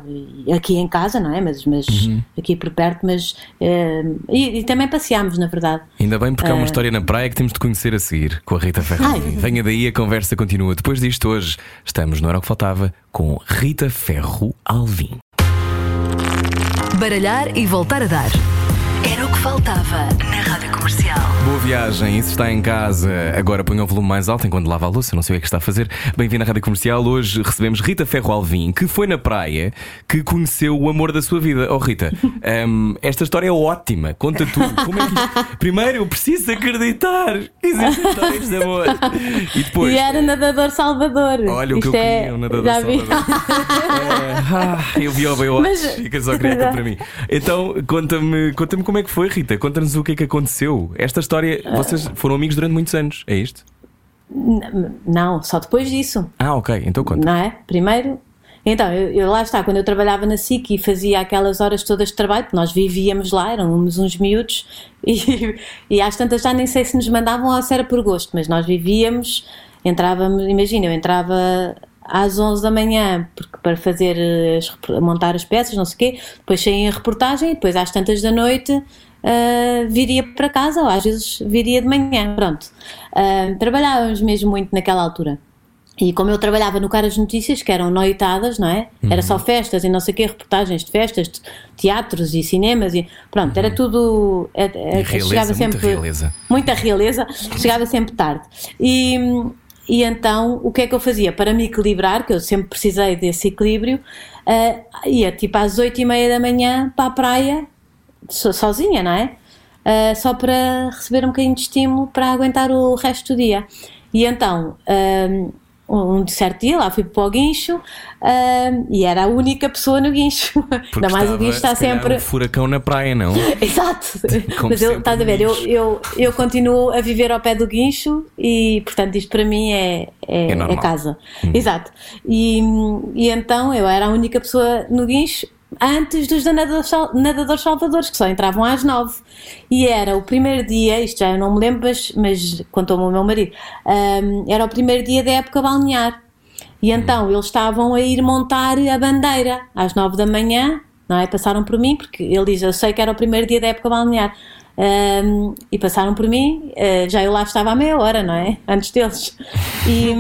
Speaker 4: aqui em casa, não é? Mas, mas
Speaker 1: Uhum.
Speaker 4: aqui por perto, mas eh, e, e também passeámos, na verdade.
Speaker 1: Ainda bem porque há
Speaker 4: Ah.
Speaker 1: uma história na praia que temos de conhecer a seguir com a Rita Ferro.
Speaker 4: Ai.
Speaker 1: Venha daí, a conversa continua. Depois disto, hoje estamos no Era o que Faltava com Rita Ferro Alvim.
Speaker 5: Baralhar e voltar a dar. Era o que faltava na Rádio Comercial.
Speaker 1: Boa viagem, e se está em casa, agora ponha o volume mais alto enquanto lava a louça, não sei o que é que está a fazer. Bem-vindo à Rádio Comercial. Hoje recebemos Rita Ferro Alvim, que foi na praia que conheceu o amor da sua vida. Oh, Rita, hum, esta história é ótima. Conta tudo. Como é que isto... Primeiro, eu preciso acreditar que existem histórias de amor. E depois.
Speaker 4: E era nadador Salvador.
Speaker 1: Olha o que eu
Speaker 4: é-
Speaker 1: queria, um nadador
Speaker 4: já.
Speaker 1: Salvador. É, ah, eu vi o Baywatch
Speaker 4: Mas-
Speaker 1: Fica só queria para mim. Então, conta-me conta como é que foi, Rita. Conta-nos o que é que aconteceu. Esta história, vocês foram amigos durante muitos anos, é isto?
Speaker 4: Não, só depois disso,
Speaker 1: Ah, ok, então conta.
Speaker 4: não é? Primeiro. Então, eu, eu- lá está, quando eu trabalhava na SIC e fazia aquelas horas todas de trabalho, nós vivíamos lá, éramos uns miúdos, e, e às tantas já nem sei se nos mandavam ou se era por gosto, mas nós vivíamos, entrávamos, imagina, eu entrava às 11 da manhã porque para fazer montar as peças, não sei o quê, depois saía em reportagem, depois às tantas da noite ah, viria para casa, ou às vezes viria de manhã, pronto. Ah, trabalhávamos mesmo muito naquela altura. E como eu trabalhava no Caras Notícias, que eram noitadas, não é? Era só festas e não sei o quê, reportagens de festas, de teatros e cinemas e pronto, era tudo. é- é-
Speaker 1: E realeza,
Speaker 4: chegava
Speaker 1: muita
Speaker 4: sempre,
Speaker 1: realeza.
Speaker 4: Muita realeza, chegava sempre tarde. E, e então o que é que eu fazia? Para me equilibrar, que eu sempre precisei desse equilíbrio, ah, ia tipo às oito e meia da manhã para a praia, so- sozinha, não é? Ah, só para receber um bocadinho de estímulo para aguentar o resto do dia. E então, um, um certo dia lá fui para o guincho um, e era a única pessoa no guincho.
Speaker 1: Porque
Speaker 4: Ainda mais o
Speaker 1: estava,
Speaker 4: guincho está
Speaker 1: se
Speaker 4: sempre.
Speaker 1: um furacão na praia, não?
Speaker 4: Exato.
Speaker 1: Como
Speaker 4: Mas eu, estás a ver, eu, eu, eu continuo a viver ao pé do guincho e, portanto, isto para mim é, é,
Speaker 1: É
Speaker 4: é casa. Exato. E, e então eu era a única pessoa no guincho antes dos nadadores, sal- nadadores salvadores, que só entravam às nove. E era o primeiro dia, isto já eu não me lembro, mas, mas contou-me o meu marido, hum, era o primeiro dia da época balnear. E então eles estavam a ir montar a bandeira às nove da manhã, não é? Passaram por mim, porque ele diz: Eu sei que era o primeiro dia da época balnear. Ahm, e passaram por mim, eh, já eu lá estava à meia hora, não é? Antes deles. E,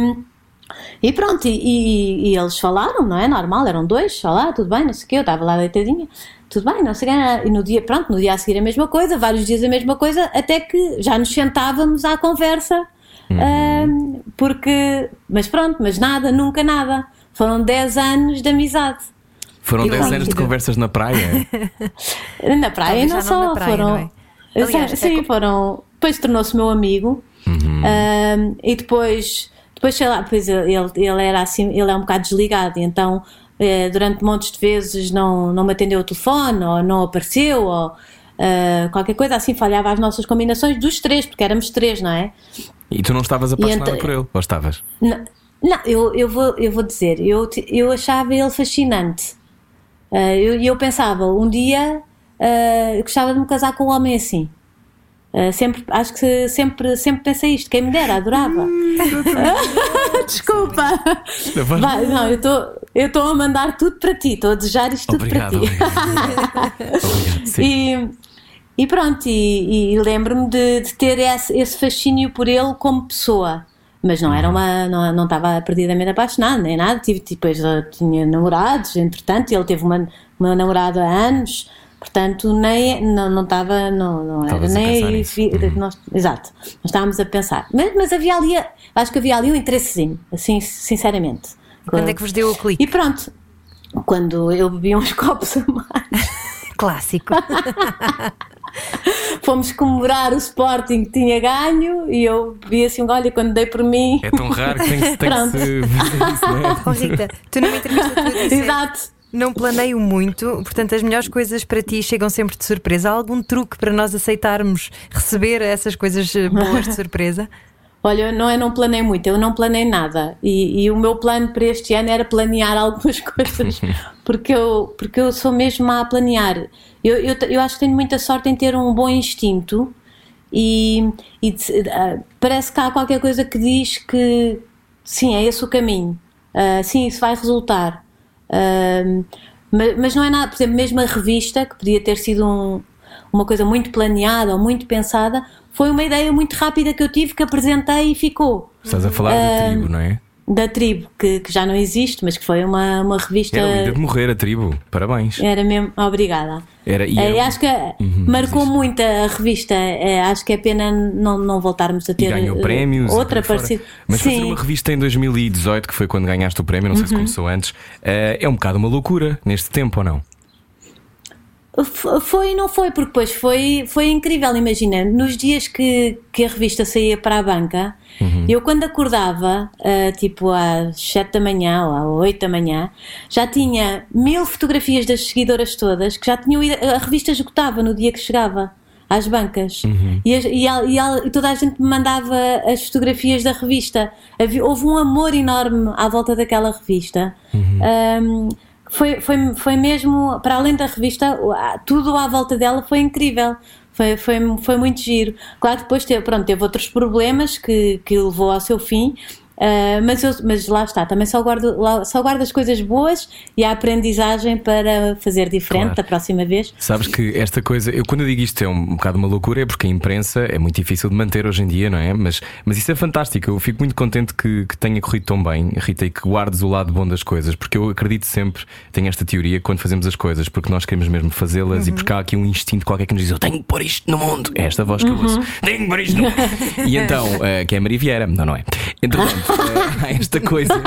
Speaker 4: e pronto, e, e- e eles falaram, não é? Normal, eram dois, olá, tudo bem, não sei o quê, eu estava lá deitadinha, tudo bem, não sei o quê. E no dia, pronto, no dia a seguir a mesma coisa, vários dias a mesma coisa, até que já nos sentávamos à conversa. Ahm, porque, mas pronto, mas nada, nunca nada. Foram 10 anos de amizade.
Speaker 1: Foram
Speaker 4: E
Speaker 1: 10
Speaker 4: pronto.
Speaker 1: anos de conversas na praia.
Speaker 4: Na praia
Speaker 2: Talvez
Speaker 4: não
Speaker 2: já
Speaker 4: só,
Speaker 2: não praia,
Speaker 4: foram.
Speaker 2: não é? Aliás,
Speaker 4: sim,
Speaker 2: é
Speaker 4: foram. Depois tornou-se meu amigo. Ahm, e depois, depois sei lá, depois ele, ele era assim, ele é um bocado desligado, e então eh, durante montes de vezes não, não me atendeu o telefone, ou não apareceu, ou ah, qualquer coisa assim, falhava as nossas combinações dos três, porque éramos três, não é?
Speaker 1: E tu não estavas apaixonada
Speaker 4: então-
Speaker 1: por ele? Ou estavas?
Speaker 4: Não, não, eu, eu, vou, eu vou dizer, eu, eu achava ele fascinante. Eu, e eu pensava, um dia ah, eu gostava de me casar com um homem assim. Ah, sempre, acho que sempre, sempre pensei isto, quem me dera, adorava. Desculpa.
Speaker 1: Não faz
Speaker 4: Vai, não, eu estou eu estou a mandar tudo para ti, estou a desejar isto tudo
Speaker 1: Obrigado,
Speaker 4: para ti.
Speaker 1: obrigado. Obrigado, sim.
Speaker 4: E, e pronto, e, e lembro-me de, de ter esse, esse fascínio por ele como pessoa. Mas não era uma. Não, não estava perdidamente apaixonada, nem nada. Tive, depois eu tinha namorados, entretanto, ele teve uma, o meu namorado há anos, portanto, nem, não, não estava, não, não era
Speaker 1: Estavas
Speaker 4: nem vi- nós- exato, nós estávamos a pensar. Mas, mas havia ali, acho que havia ali um interessezinho, assim, sinceramente.
Speaker 2: Quando é que vos deu o clique?
Speaker 4: E pronto, quando eu bebi uns copos a mais.
Speaker 2: Clássico.
Speaker 4: Fomos comemorar o Sporting que tinha ganho e eu vi assim: olha, quando dei por mim.
Speaker 1: É tão raro que tem que, tem que
Speaker 4: Pronto.
Speaker 1: se fazer isso, não é?
Speaker 2: Oh, Rita, tu numa entrevista tu disseste,
Speaker 4: Exato.
Speaker 2: Não planeio muito, portanto, as melhores coisas para ti chegam sempre de surpresa. Há algum truque para nós aceitarmos receber essas coisas eh, boas de surpresa?
Speaker 4: Olha, não é não planei muito, eu não planei nada. E, e o meu plano para este ano era planear algumas coisas, porque eu, porque eu sou mesmo má a planear. Eu, eu, eu acho que tenho muita sorte em ter um bom instinto e, e ah, parece que há qualquer coisa que diz que sim, é esse o caminho, Ah, sim, isso vai resultar. Mas, mas não é nada, por exemplo, mesmo a revista, que podia ter sido um- uma coisa muito planeada ou muito pensada, foi uma ideia muito rápida que eu tive, que apresentei e ficou.
Speaker 1: Estás a falar da tribo, não é?
Speaker 4: Da tribo, que, que já não existe, mas que foi uma, uma revista.
Speaker 1: Era linda de morrer a tribo. Parabéns.
Speaker 4: Era mesmo, obrigada.
Speaker 1: Era, e
Speaker 4: Eh,
Speaker 1: era-
Speaker 4: acho que marcou muito a revista. Eh, acho que é pena não, não voltarmos a
Speaker 1: E
Speaker 4: ter
Speaker 1: ganhou
Speaker 4: eh,
Speaker 1: prémios. e
Speaker 4: outra
Speaker 1: por aí fora.
Speaker 4: parecida.
Speaker 1: Mas fazer
Speaker 4: Sim, Uhum.
Speaker 1: uma revista em 2018, que foi quando ganhaste o prémio, não sei se começou antes, eh, é um bocado uma loucura neste tempo ou não?
Speaker 4: Foi e não foi, porque depois foi, foi incrível. Imagina, nos dias que, que a revista saía para a banca, eu quando acordava, ah, tipo às 7 da manhã ou às 8 da manhã, já tinha mil fotografias das seguidoras todas que já tinham ido, a revista esgotava no dia que chegava. Às bancas e, as- e e e toda a gente me mandava as fotografias da revista. Havia- houve um amor enorme à volta daquela revista. Ahm, foi, foi, foi mesmo, para além da revista, tudo à volta dela foi incrível. Foi, foi, foi muito giro. Claro depois teve, pronto, teve outros problemas que, que levou ao seu fim, ah, mas, eu- mas lá está, também só guardo, só guardo as coisas boas e a aprendizagem para fazer diferente
Speaker 1: Claro.
Speaker 4: da próxima vez.
Speaker 1: Sabes que esta coisa, eu quando eu digo isto é um bocado uma loucura, é porque a imprensa é muito difícil de manter hoje em dia, não é? Mas, mas isso é fantástico. Eu fico muito contente que, que tenha corrido tão bem, Rita, e que guardes o lado bom das coisas, porque eu acredito sempre, tenho esta teoria, quando fazemos as coisas, porque nós queremos mesmo fazê-las e porque há aqui um instinto qualquer que nos diz: Eu tenho que pôr isto no mundo. É esta voz que eu ouço: Tenho que pôr isto no mundo. e então, eh, que é a Maria Vieira, não, não é? Entretanto, há esta coisa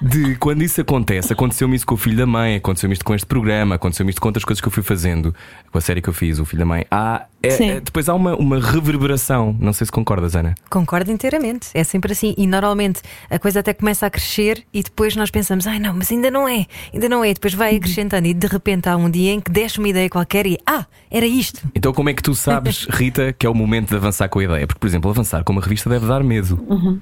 Speaker 1: de quando isso acontece, aconteceu-me isso com o filho da mãe, aconteceu-me isto com este programa, aconteceu-me isto com outras coisas que eu fui fazendo, com a série que eu fiz, o filho da mãe. Há, é- é- depois há uma, uma reverberação. Não sei se concordas, Ana.
Speaker 2: Concordo inteiramente. É sempre assim. E normalmente a coisa até começa a crescer e depois nós pensamos, ai não, mas ainda não é, ainda não é. E depois vai acrescentando e de repente há um dia em que desce uma ideia qualquer e ah, era isto.
Speaker 1: Então, como é que tu sabes, Rita, que é o momento de avançar com a ideia? Porque, por exemplo, avançar com uma revista deve dar medo.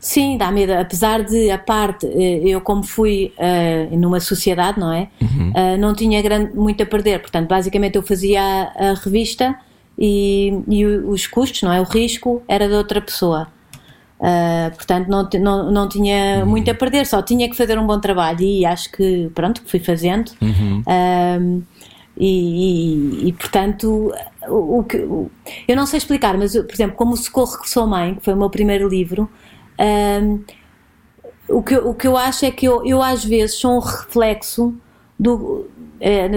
Speaker 4: Sim, dá medo. Apesar de a parte, eh, eu como fui eh, numa sociedade, não é? Eh, não tinha grande, muito a perder. Portanto, basicamente eu fazia a, a revista e, e os custos, não é? O risco era de outra pessoa. Eh, portanto, não, não, não tinha muito a perder, só tinha que fazer um bom trabalho e acho que, pronto, fui fazendo. Ahm, e, e- e, portanto, o, o que, o- eu não sei explicar, mas, por exemplo, como o Socorro que Sou Mãe, que foi o meu primeiro livro, ahm, o, que, eu- o que eu acho é que eu, eu às vezes sou um reflexo do. eh,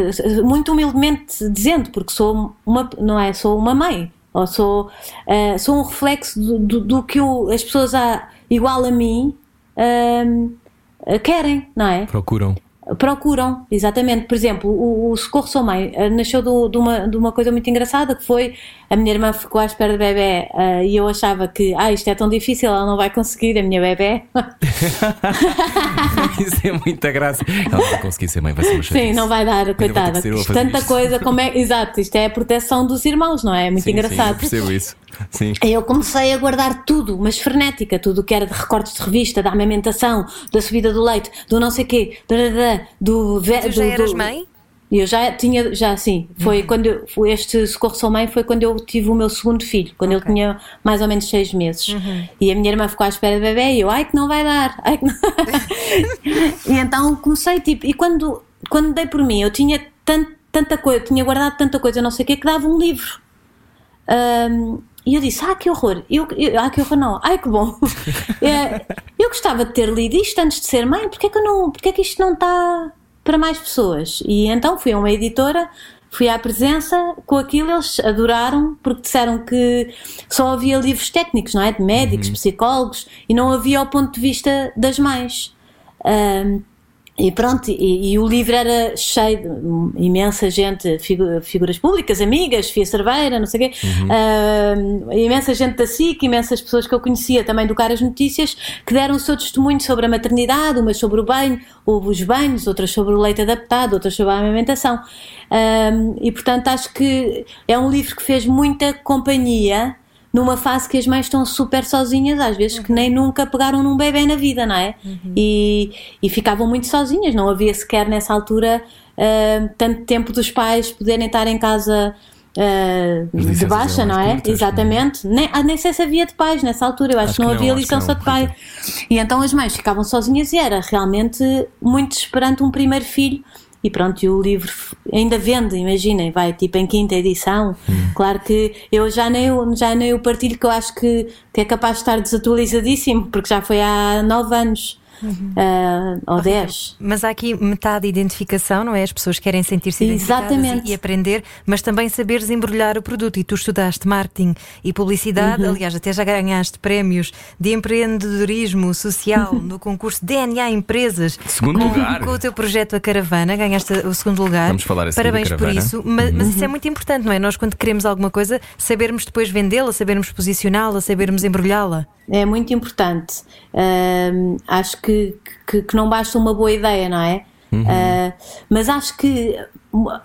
Speaker 4: muito humildemente dizendo, porque sou uma, não é? Sou uma mãe, ou sou, eh, sou um reflexo do, do, do que eu- as pessoas a, igual a mim ahm, querem, não é?
Speaker 1: Procuram.
Speaker 4: Procuram, exatamente. Por exemplo, o, o Socorro Sou Mãe eh, nasceu do- de, uma, de uma coisa muito engraçada que foi a minha irmã ficou à espera do bebê eh, e eu achava que ah, isto é tão difícil, ela não vai conseguir, a minha bebê.
Speaker 1: Isso é muita graça. Ela não vai conseguir ser mãe, vai ser uma
Speaker 4: Sim, não vai dar, coitada. tanta
Speaker 1: isto.
Speaker 4: coisa, como é. Exato, isto é a proteção dos irmãos, não é? É muito
Speaker 1: Sim, sim, eu
Speaker 4: engraçado.
Speaker 1: percebo isso. Sim.
Speaker 4: Eu comecei a guardar tudo, mas frenética, tudo o que era de recortes de revista, da amamentação, da subida do leite, do não sei quê, da- da- da- do, ve-
Speaker 2: Tu já
Speaker 4: do-
Speaker 2: eras
Speaker 4: do-
Speaker 2: mãe?
Speaker 4: E Eu já tinha, já sim, foi
Speaker 2: Uhum.
Speaker 4: quando eu, este Socorro Sou Mãe foi quando eu tive o meu segundo filho, quando ele tinha mais ou menos seis meses.
Speaker 2: Uhum.
Speaker 4: E a minha irmã ficou à espera do bebê e eu, ai que não vai dar, ai que não... E então comecei, tipo, e quando, quando dei por mim, eu tinha tan- tanta coisa, tinha guardado tanta coisa, não sei o que, que dava um livro. Ahm, e eu disse, ah, que horror, eu, eu- ah, que horror não, ai que bom. É, eu gostava de ter lido isto antes de ser mãe, porque é que, eu não, porque é que isto não está para mais pessoas. E então fui a uma editora, fui à presença, com aquilo eles adoraram, porque disseram que só havia livros técnicos, não é? De médicos, psicólogos, e não havia o ponto de vista das mães. Ahm, e pronto, e, e o livro era cheio de imensa gente, figu- figuras públicas, amigas, Fia Cerveira, não sei o quê, ah, imensa gente da SIC, imensas pessoas que eu conhecia também do Caras Notícias, que deram o seu testemunho sobre a maternidade, umas sobre o banho, ou os banhos, outras sobre o leite adaptado, outras sobre a amamentação. Ah, e portanto acho que é um livro que fez muita companhia numa fase que as mães estão super sozinhas, às vezes que nem nunca pegaram num bebê na vida, não é? E, e ficavam muito sozinhas, não havia sequer nessa altura ah, tanto tempo dos pais poderem estar em casa.
Speaker 1: As
Speaker 4: de baixa, não é?
Speaker 1: curtas,
Speaker 4: Exatamente. Nem, ah, nem sei se havia de pais nessa altura, eu acho,
Speaker 1: Acho
Speaker 4: que não
Speaker 1: que não,
Speaker 4: havia licença de pai. E então as mães ficavam sozinhas e era realmente muito esperando um primeiro filho. E pronto, e o livro ainda vende, imaginem, vai tipo em quinta edição. Claro que eu já nem, o- já nem o partilho, que eu acho que, que é capaz de estar desatualizadíssimo, porque já foi há nove anos ah, ou dez.
Speaker 2: Mas há aqui metade de identificação, não é? As pessoas querem sentir-se identificadas
Speaker 4: Exatamente.
Speaker 2: e, e aprender, mas também saberes embrulhar o produto. E tu estudaste marketing e publicidade,
Speaker 4: Uhum.
Speaker 2: aliás, até já ganhaste prémios de empreendedorismo social no concurso DNA Empresas.
Speaker 1: Segundo
Speaker 2: com,
Speaker 1: lugar.
Speaker 2: Com o teu projeto A Caravana, ganhaste o segundo lugar.
Speaker 1: Vamos falar a seguir
Speaker 2: Parabéns por isso. Mas, mas
Speaker 4: Uhum.
Speaker 2: isso é muito importante, não é? Nós, quando queremos alguma coisa, sabermos depois vendê-la, sabermos posicioná-la, sabermos embrulhá-la.
Speaker 4: É muito importante. Ahm, acho que, que, que não basta uma boa ideia, não é? Ah, mas acho que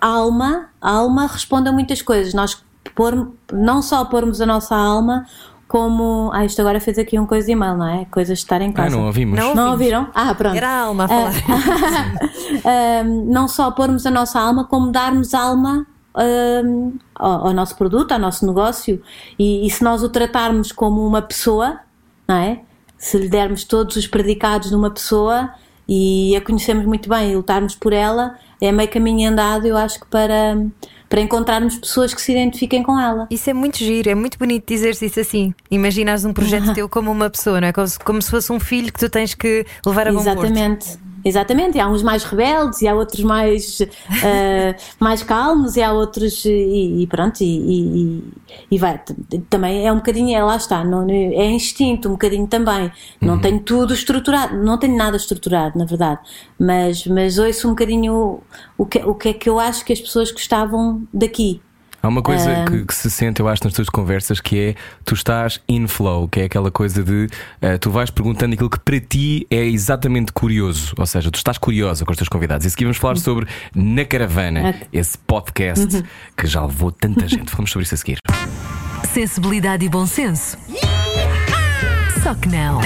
Speaker 4: a alma, a alma responde a muitas coisas. Nós pôr, não só pormos a nossa alma, como. Ah, isto agora fez aqui um coisa de mal, não é? Coisas de estar em
Speaker 1: Ah,
Speaker 4: casa.
Speaker 1: não ouvimos.
Speaker 2: Não.
Speaker 4: Não ouviram? Ah, pronto.
Speaker 2: Era a alma a falar.
Speaker 4: Ahm, não só pormos a nossa alma, como darmos alma ahm, ao, ao nosso produto, ao nosso negócio. E, e se nós o tratarmos como uma pessoa, não é? Se lhe dermos todos os predicados de uma pessoa e a conhecemos muito bem e lutarmos por ela, é meio caminho andado, eu acho que para, para encontrarmos pessoas que se identifiquem com ela.
Speaker 2: Isso é muito giro, é muito bonito dizeres isso assim. Imaginas um projeto teu como uma pessoa, não é? Como se, como se fosse um filho que tu tens que levar a bom porto.
Speaker 4: Exatamente. Há uns mais rebeldes e há outros mais, eh, mais calmos e há outros e, e pronto, e, e- e vai, também é um bocadinho, é, lá está, não, é instinto um bocadinho também, não tenho tudo estruturado, não tenho nada estruturado na verdade, mas, mas ouço um bocadinho o que, o que é que eu acho que as pessoas gostavam daqui.
Speaker 1: Há uma coisa que, que se sente, eu acho, nas tuas conversas que é tu estás in flow, que é aquela coisa de eh, tu vais perguntando aquilo que para ti é exatamente curioso, ou seja, tu estás curiosa com os teus convidados. E a seguir vamos falar sobre Na Caravana,
Speaker 4: Ok.
Speaker 1: esse podcast que já levou tanta gente. Falamos sobre isso a seguir.
Speaker 5: Sensibilidade e bom senso. Só que não.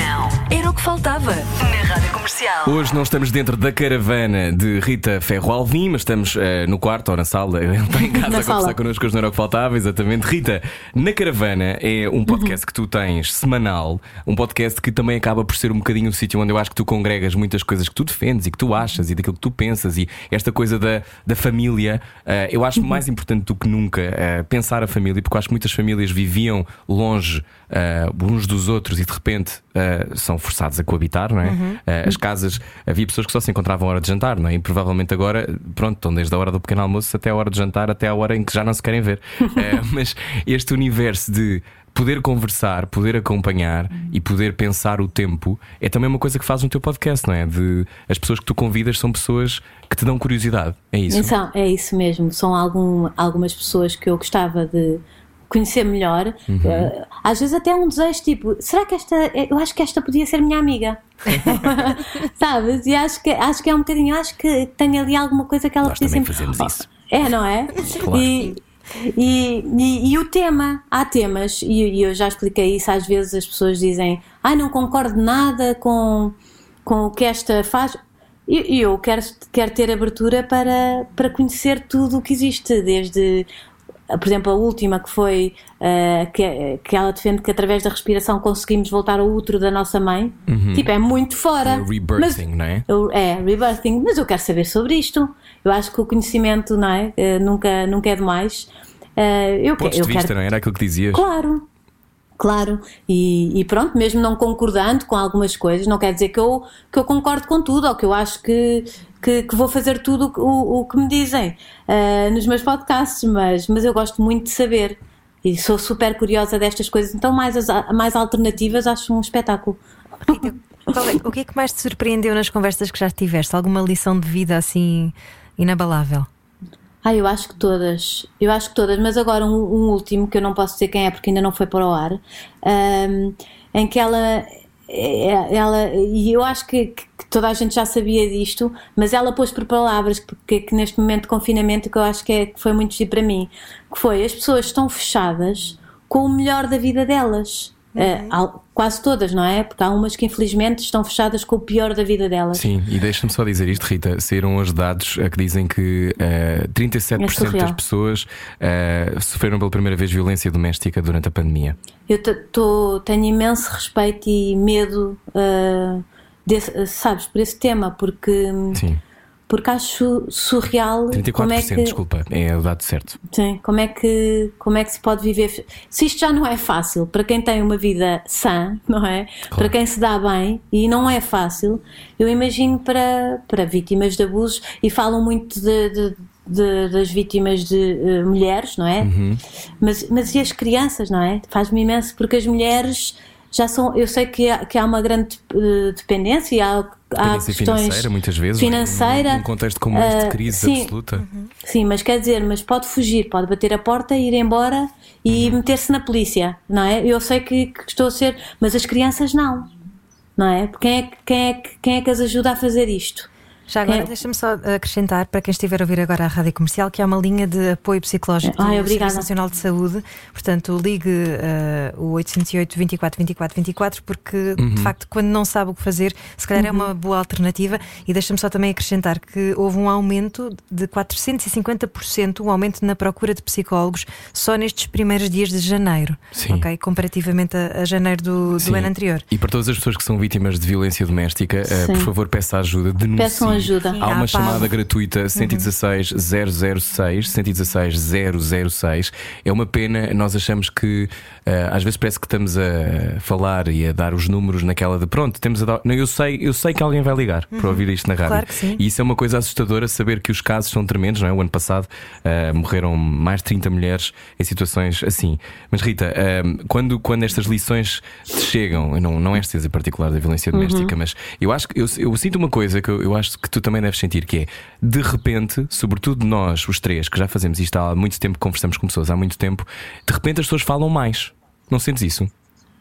Speaker 5: Era o que faltava na Rádio Comercial.
Speaker 1: Hoje não estamos dentro da caravana de Rita Ferro Alvim, mas estamos eh, no quarto ou na sala. Ele está em casa
Speaker 4: Na
Speaker 1: a conversar
Speaker 4: sala.
Speaker 1: connosco, hoje não era o que faltava, exatamente. Rita, na caravana é um podcast que tu tens semanal, um podcast que também acaba por ser um bocadinho o sítio onde eu acho que tu congregas muitas coisas que tu defendes e que tu achas e daquilo que tu pensas e esta coisa da, da família. eh, eu acho mais importante do que nunca eh, pensar a família, porque eu acho que muitas famílias viviam longe eh, uns dos outros e de repente eh, são forçados a coabitar, não é? Eh, as casas, havia pessoas que só se encontravam à hora de jantar, não é? E provavelmente agora, pronto, estão desde a hora do pequeno almoço até a hora de jantar, até a hora em que já não se querem ver. Eh, mas este universo de poder conversar, poder acompanhar e poder pensar o tempo é também uma coisa que faz no teu podcast, não é? De as pessoas que tu convidas são pessoas que te dão curiosidade. É isso.
Speaker 4: Então, é isso mesmo. São algum, algumas pessoas que eu gostava de conhecer melhor.
Speaker 1: Uhum.
Speaker 4: Eh, às vezes até um desejo tipo, será que esta, eu acho que esta podia ser minha amiga. Sabes? E acho que, acho que é um bocadinho, acho que tem ali alguma coisa que ela
Speaker 1: Nós
Speaker 4: podia ser.
Speaker 1: fazemos
Speaker 4: Oh,
Speaker 1: isso.
Speaker 4: É, não é?
Speaker 1: Claro.
Speaker 4: E, e, e- e o tema, há temas, e, e eu já expliquei isso, às vezes as pessoas dizem, ai, não concordo nada com, com o que esta faz. E e eu quero, quero ter abertura para, para conhecer tudo o que existe, desde, por exemplo, a última que foi eh, que, que ela defende que através da respiração conseguimos voltar ao útero da nossa mãe. Tipo, é muito fora.
Speaker 1: Uhum. É rebirthing, não é?
Speaker 4: Eu- É, rebirthing, mas eu quero saber sobre isto. Eu acho que o conhecimento não é? Eh, nunca, nunca é demais. Eh, eu,
Speaker 1: Pontos
Speaker 4: eu
Speaker 1: de vista,
Speaker 4: quero.
Speaker 1: não é? Era aquilo que dizias.
Speaker 4: Claro, Claro, e, e, pronto, mesmo não concordando com algumas coisas, não quer dizer que eu, que eu concordo com tudo ou que eu acho que, que, que vou fazer tudo o, o que me dizem uh, nos meus podcasts, mas, mas eu gosto muito de saber e sou super curiosa destas coisas, então mais, as, mais alternativas acho um espetáculo.
Speaker 2: É, o que é que mais te surpreendeu nas conversas que já tiveste? Alguma lição de vida assim inabalável?
Speaker 4: Ah, eu acho que todas. Eu acho que todas, mas agora um, um último que eu não posso dizer quem é porque ainda não foi para o ar, um, em que ela. É, ela e eu acho que, que, toda a gente já sabia disto, mas ela pôs por palavras porque que neste momento de confinamento que eu acho que, é, que foi muito giro para mim, que foi as pessoas estão fechadas com o melhor da vida delas. Uhum. Uh, quase todas, não é? Porque há umas que infelizmente estão fechadas com o pior da vida delas.
Speaker 1: Sim, e deixa-me só dizer isto, Rita: saíram os dados que dizem que uh, 37% é das pessoas uh, sofreram pela primeira vez violência doméstica durante a pandemia.
Speaker 4: Eu tô, tenho imenso respeito e medo, uh, desse, sabes, por esse tema, porque.
Speaker 1: Sim
Speaker 4: porque acho surreal
Speaker 1: 34%,
Speaker 4: como é que
Speaker 1: desculpa, é o dado certo.
Speaker 4: Sim, como é que como é que se pode viver se isto já não é fácil para quem tem uma vida sã, não é? Claro. Para quem se dá bem e não é fácil, eu imagino para para vítimas de abusos e falam muito de, de, de das vítimas de uh, mulheres, não é?
Speaker 1: Uhum.
Speaker 4: Mas mas e as crianças, não é? Faz-me imenso porque as mulheres já são, eu sei que há, que há uma grande eh, dependência e há, há questões
Speaker 1: financeira muitas vezes
Speaker 4: financeira
Speaker 1: num contexto como este de ah, crise
Speaker 4: sim,
Speaker 1: absoluta.
Speaker 4: Uhum. sim mas quer dizer mas pode fugir pode bater a porta ir embora e uhum. meter-se na polícia não é? Eu sei que, que, estou a ser mas as crianças não não é? Quem é quem é quem é que as ajuda a fazer isto
Speaker 2: já agora, é. deixa-me só acrescentar para quem estiver a ouvir agora a rádio comercial que há uma linha de apoio psicológico
Speaker 4: Ai,
Speaker 2: do Serviço Nacional de Saúde. Portanto, ligue uh, o 808 24 24 24, porque uhum. de facto, quando não sabe o que fazer, se calhar uhum. é uma uhum. boa alternativa. E deixa-me só também acrescentar que houve um aumento de 450%, um aumento na procura de psicólogos só nestes primeiros dias de janeiro,
Speaker 1: Sim.
Speaker 2: ok? Comparativamente a, a janeiro do, do ano anterior.
Speaker 1: E para todas as pessoas que são vítimas de violência doméstica, uh, por favor, peça ajuda, denuncie
Speaker 4: ajuda.
Speaker 1: Há uma chamada gratuita 116 006, 116 006. É uma pena, nós achamos que uh, às vezes parece que estamos a falar e a dar os números naquela de pronto, temos a dar. Não, eu sei, eu sei que alguém vai ligar uhum. para ouvir isto na rádio.
Speaker 2: Claro que sim.
Speaker 1: E isso é uma coisa assustadora saber que os casos são tremendos, não é? O ano passado uh, morreram mais de 30 mulheres em situações assim. Mas Rita, uh, quando, quando estas lições te chegam, não, não esta em particular da violência doméstica, uhum. mas eu acho que eu, eu sinto uma coisa que eu, eu acho que tu também deves sentir que é, de repente, sobretudo nós, os três, que já fazemos isto há muito tempo, conversamos com pessoas há muito tempo, de repente as pessoas falam mais. Não sentes isso?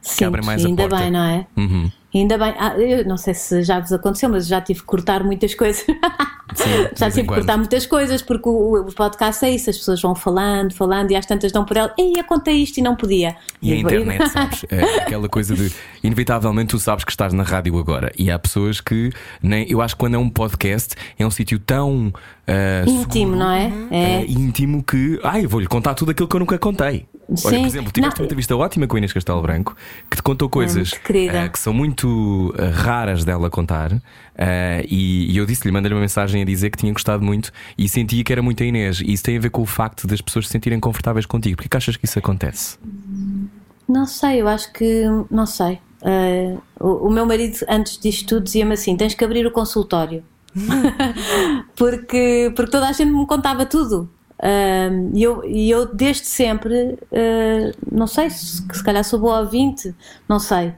Speaker 4: Sim, que abrem mais ainda a porta. bem, não é?
Speaker 1: Uhum.
Speaker 4: Ainda bem, ah, eu não sei se já vos aconteceu, mas já tive que cortar muitas coisas.
Speaker 1: Sim,
Speaker 4: já tive que cortar muitas coisas, porque o, o, podcast é isso, as pessoas vão falando, falando, e às tantas dão por ela, ei, eu contei isto e não podia.
Speaker 1: E, e a internet, sabes? É aquela coisa de inevitavelmente tu sabes que estás na rádio agora. E há pessoas que nem. Eu acho que quando é um podcast é um sítio tão uh,
Speaker 4: íntimo, seguro, não é?
Speaker 1: é? íntimo que ai, vou-lhe contar tudo aquilo que eu nunca contei. Sim. Olha, por exemplo, tiveste não. uma entrevista ótima com a Inês Castelo Branco que te contou coisas
Speaker 4: é,
Speaker 1: uh, que são muito uh, raras dela contar. Uh, e, e, eu disse-lhe, mandei-lhe uma mensagem a dizer que tinha gostado muito e sentia que era muito a Inês. E isso tem a ver com o facto das pessoas se sentirem confortáveis contigo. Porquê que achas que isso acontece?
Speaker 4: Não sei, eu acho que. Não sei. O, o, meu marido, antes disto tudo, dizia-me assim: tens que abrir o consultório. porque, porque toda a gente me contava tudo. E eu, eu desde sempre, uh, não sei se, se calhar sou boa ouvinte, não sei.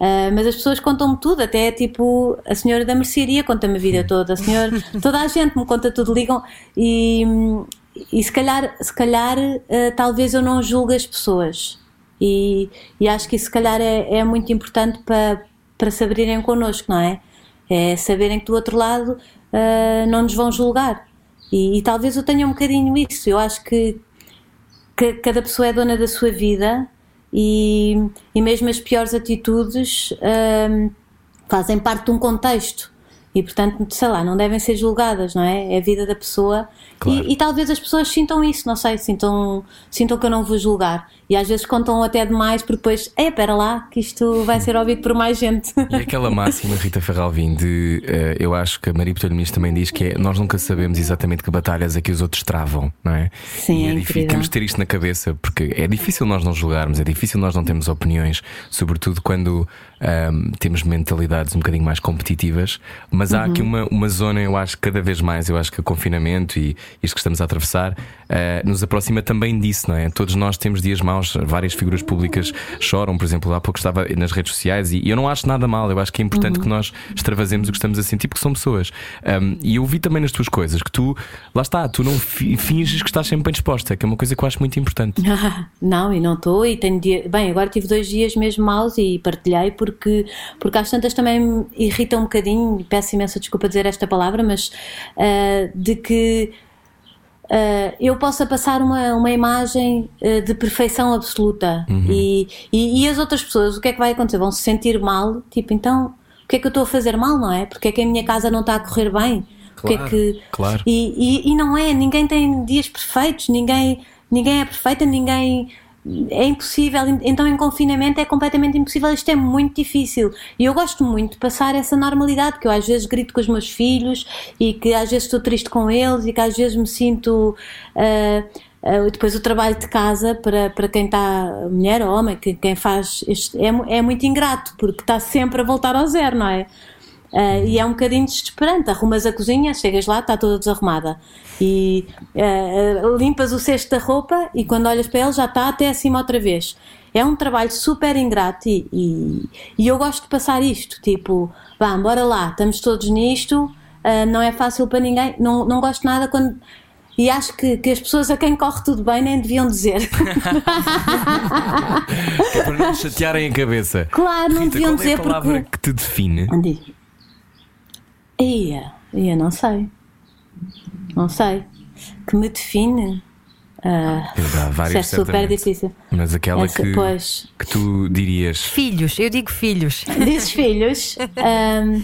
Speaker 4: Uh, mas as pessoas contam-me tudo, até tipo a senhora da mercearia conta-me a vida toda, a senhora, toda a gente me conta tudo, ligam e, e se calhar, se calhar uh, talvez eu não julgue as pessoas e, e acho que isso se calhar é, é muito importante para, para se abrirem connosco, não é? É saberem que do outro lado uh, não nos vão julgar e, e, talvez eu tenha um bocadinho isso. Eu acho que, que cada pessoa é dona da sua vida e, e mesmo as piores atitudes um, fazem parte de um contexto. E portanto, sei lá, não devem ser julgadas, não é? É a vida da pessoa
Speaker 1: Claro.
Speaker 4: e, e talvez as pessoas sintam isso, não sei, sintam, sintam que eu não vou julgar. E às vezes contam até demais, porque depois, é, espera lá, que isto vai ser ouvido por mais gente.
Speaker 1: E aquela máxima, Rita Ferralvim, de eh, eu acho que a Maria Muniz também diz que é nós nunca sabemos exatamente que batalhas é que os outros travam, não é?
Speaker 4: Sim,
Speaker 1: e
Speaker 4: é
Speaker 1: difícil,
Speaker 4: incrível.
Speaker 1: temos ter isto na cabeça, porque é difícil nós não julgarmos, é difícil nós não termos opiniões, sobretudo quando ahm, temos mentalidades um bocadinho mais competitivas. Mas há
Speaker 4: Uhum.
Speaker 1: aqui uma, uma zona, eu acho, cada vez mais, eu acho que o confinamento e isto que estamos a atravessar ah, nos aproxima também disso, não é? Todos nós temos dias maus, várias figuras públicas choram, por exemplo, há pouco estava nas redes sociais e eu não acho nada mal, eu acho que é importante
Speaker 4: Uhum.
Speaker 1: que nós extravasemos o que estamos a sentir, porque são pessoas. Ahm, e eu vi também nas tuas coisas que tu, lá está, tu não fi- finges que estás sempre bem disposta, que é uma coisa que eu acho muito importante.
Speaker 4: Não, e não estou, e tenho dia... Bem, agora tive dois dias mesmo maus e partilhei porque, porque às tantas também me irrita um bocadinho, peço imensa desculpa dizer esta palavra, mas ah, de que ah, eu possa passar uma, uma imagem ah, de perfeição absoluta e, e, e as outras pessoas, o que é que vai acontecer? Vão se sentir mal, tipo, então o que é que eu estou a fazer mal, não é? Porque é que a minha casa não está a correr bem? Porque
Speaker 1: Claro,
Speaker 4: é que
Speaker 1: claro.
Speaker 4: e, e, e não é, ninguém tem dias perfeitos, ninguém, ninguém é perfeita, ninguém. É impossível, então em confinamento é completamente impossível, isto é muito difícil. E eu gosto muito de passar essa normalidade, que eu às vezes grito com os meus filhos e que às vezes estou triste com eles e que às vezes me sinto. ah, ah, depois o trabalho de casa para, para quem está, mulher ou homem, que, quem faz este, é, é muito ingrato, porque está sempre a voltar ao zero, não é? Ah, e é um bocadinho desesperante. Arrumas a cozinha, chegas lá, está toda desarrumada. E ah, limpas o cesto da roupa e quando olhas para ele já está até acima outra vez. É um trabalho super ingrato e, e, e eu gosto de passar isto. Tipo, vá, bora lá, estamos todos nisto, ah, não é fácil para ninguém. Não, não gosto nada quando. E acho que, que as pessoas a quem corre tudo bem nem deviam dizer.
Speaker 1: É para não te chatearem a cabeça.
Speaker 4: Claro, não
Speaker 1: Rita,
Speaker 4: deviam
Speaker 1: qual é a
Speaker 4: dizer
Speaker 1: palavra
Speaker 4: porque.
Speaker 1: que te define?
Speaker 4: Andi. Ia, ia, não sei. Não sei. Que me define. Ah,
Speaker 1: Há
Speaker 4: isso é
Speaker 1: várias,
Speaker 4: super difícil.
Speaker 1: Mas aquela
Speaker 4: Essa,
Speaker 1: que,
Speaker 4: pois.
Speaker 1: que tu dirias.
Speaker 2: Filhos, eu digo filhos.
Speaker 4: Dizes filhos. ahm,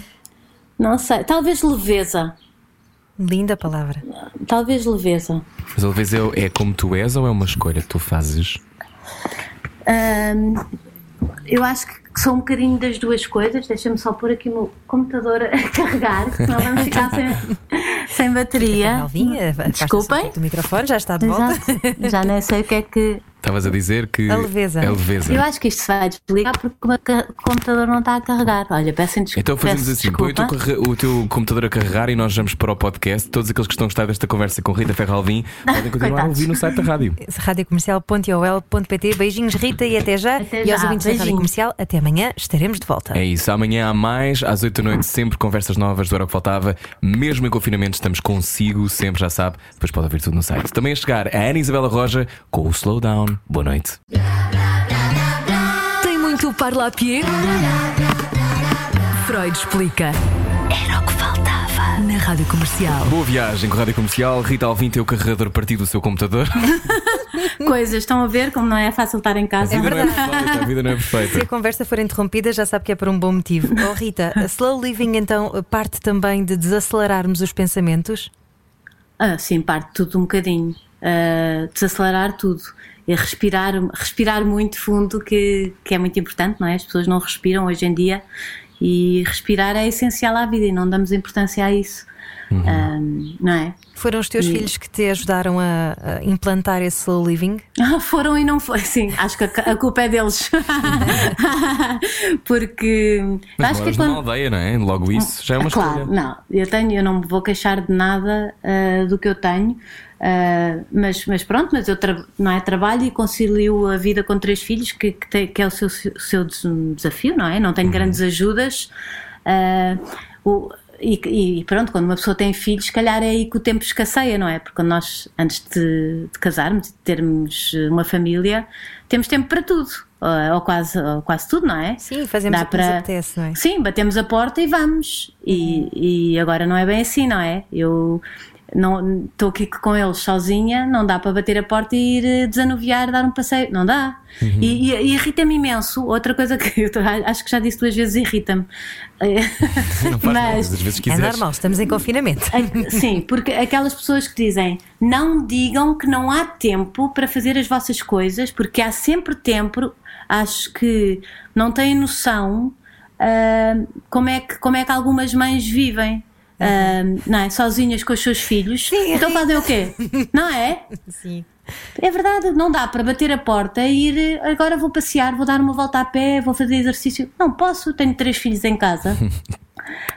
Speaker 4: não sei. Talvez leveza.
Speaker 2: Linda palavra.
Speaker 4: Talvez leveza.
Speaker 1: Mas às vezes é, é como tu és ou é uma escolha que tu fazes?
Speaker 4: Ahm, eu acho que sou um bocadinho das duas coisas. Deixa-me só pôr aqui o meu computador a carregar, senão vamos ficar sem, sem bateria.
Speaker 2: Alvinha,
Speaker 4: Desculpem.
Speaker 2: O microfone já está de volta.
Speaker 4: Exato. Já nem sei o que é que.
Speaker 1: Estavas a dizer que.
Speaker 2: A leveza.
Speaker 1: É leveza.
Speaker 4: Eu acho que isto se vai desligar porque o computador não está a carregar. Olha, peço desculpa.
Speaker 1: Então fazemos assim: põe o teu, computador a carregar e nós vamos para o podcast. Todos aqueles que estão a gostar desta conversa com Rita Ferralvim podem continuar a ouvir no site da rádio.
Speaker 2: radiocomercial.ol.pt Beijinhos, Rita, e até já.
Speaker 4: Até
Speaker 2: e aos
Speaker 4: já,
Speaker 2: ouvintes da Rádio. Comercial, até amanhã estaremos de volta.
Speaker 1: É isso, amanhã há mais, às 8 da noite, sempre conversas novas do Era o que Faltava. Mesmo em confinamento, estamos consigo, sempre já sabe. Depois pode ouvir tudo no site. Também a chegar a Ana Isabela Roja com o Slowdown. Boa noite.
Speaker 5: Tem muito parlapier? Freud explica. Era o que faltava. Na Rádio Comercial.
Speaker 1: Boa viagem com a Rádio Comercial. Rita Alvim tem o carregador partido do seu computador.
Speaker 4: Coisas, estão a ver como não é fácil estar em casa.
Speaker 1: A vida não é perfeita. A vida não é
Speaker 2: Se
Speaker 1: perfeita.
Speaker 2: a conversa for interrompida, já sabe que é por um bom motivo. Oh, Rita, a slow living então parte também de desacelerarmos os pensamentos?
Speaker 4: Ah, sim, parte tudo um bocadinho. Ah, desacelerar tudo. Respirar, respirar muito fundo, que, que é muito importante, não é? As pessoas não respiram hoje em dia e respirar é essencial à vida e não damos importância a isso. Ah, não é?
Speaker 2: Foram os teus
Speaker 4: E-
Speaker 2: filhos que te ajudaram a, a implantar esse slow living?
Speaker 4: Ah, Foram e não foi. Sim, acho que a, a culpa é deles. Porque
Speaker 1: Mas
Speaker 4: acho que
Speaker 1: moras
Speaker 4: quando-
Speaker 1: numa aldeia, não é? Logo isso já é uma
Speaker 4: claro,
Speaker 1: escolha.
Speaker 4: não, eu tenho, eu não me vou queixar de nada ah, do que eu tenho, ah, mas, mas pronto, mas eu tra- não é trabalho e concilio a vida com três filhos, que, que, tem- que é o seu, seu des- desafio, não é? Não tenho grandes ajudas. ah, o- e, e pronto, quando uma pessoa tem filhos, se calhar é aí que o tempo escasseia, não é? Porque quando nós, antes de, de casarmos e de termos uma família, temos tempo para tudo, ou, ou quase, ou quase tudo, não é?
Speaker 2: Sim, fazemos
Speaker 4: Dá
Speaker 2: o que
Speaker 4: para-
Speaker 2: apetece, não é?
Speaker 4: Sim, batemos a porta e vamos. E, e agora não é bem assim, não é? Eu, não estou aqui com eles sozinha, não dá para bater a porta e ir eh, desanuviar, dar um passeio, não dá.
Speaker 1: Uhum.
Speaker 4: E, e- e irrita-me imenso. Outra coisa que eu tô- acho que já disse duas vezes, irrita-me.
Speaker 1: Não faz mal,
Speaker 4: Mas-
Speaker 1: às vezes
Speaker 2: É normal, estamos em confinamento.
Speaker 4: Sim, porque aquelas pessoas que dizem não digam que não há tempo para fazer as vossas coisas, porque há sempre tempo, acho que não têm noção ah, como, é que, como é que algumas mães vivem. Ah, não é? Sozinhas com os seus filhos,
Speaker 2: Sim,
Speaker 4: então fazem o quê? Não é?
Speaker 2: Sim.
Speaker 4: É verdade, não dá para bater a porta e ir agora vou passear, vou dar uma volta a pé, vou fazer exercício. Não posso, tenho três filhos em casa.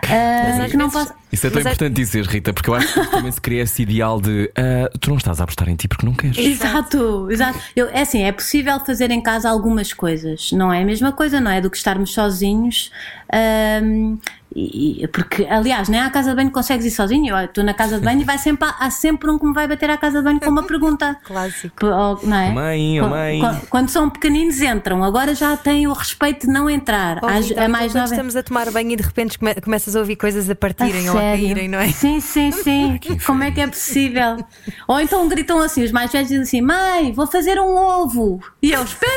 Speaker 4: Ah,
Speaker 2: às
Speaker 4: que não
Speaker 2: vezes-
Speaker 4: posso.
Speaker 1: Isso é tão
Speaker 2: Mas é-
Speaker 1: importante dizer, Rita, porque eu acho que também se cria esse ideal de ah, tu não estás a apostar em ti porque não queres.
Speaker 4: Exato, exato. Eu, é assim, é possível fazer em casa algumas coisas, não é a mesma coisa, não é? Do que estarmos sozinhos. ahm, e- porque, aliás, nem à casa de banho consegues ir sozinho. Eu estou na casa de banho e vai sempre, há sempre um que me vai bater à casa de banho com uma pergunta.
Speaker 2: Clássico.
Speaker 4: Ou- Não é?
Speaker 1: Mãe, oh,
Speaker 4: Qu-
Speaker 1: mãe.
Speaker 4: qu- Quando são pequeninos entram, agora já têm o respeito de não entrar.
Speaker 2: Oh,
Speaker 4: Às-
Speaker 2: então,
Speaker 4: a mais
Speaker 2: quando
Speaker 4: nova.
Speaker 2: estamos a tomar banho e de repente come- começas a ouvir coisas a
Speaker 4: A
Speaker 2: partirem ou a caírem, não é?
Speaker 4: Sim, sim, sim. Como é que é possível? Ou então gritam assim, os mais velhos dizem assim: Mãe, vou fazer um ovo. E eu, espera!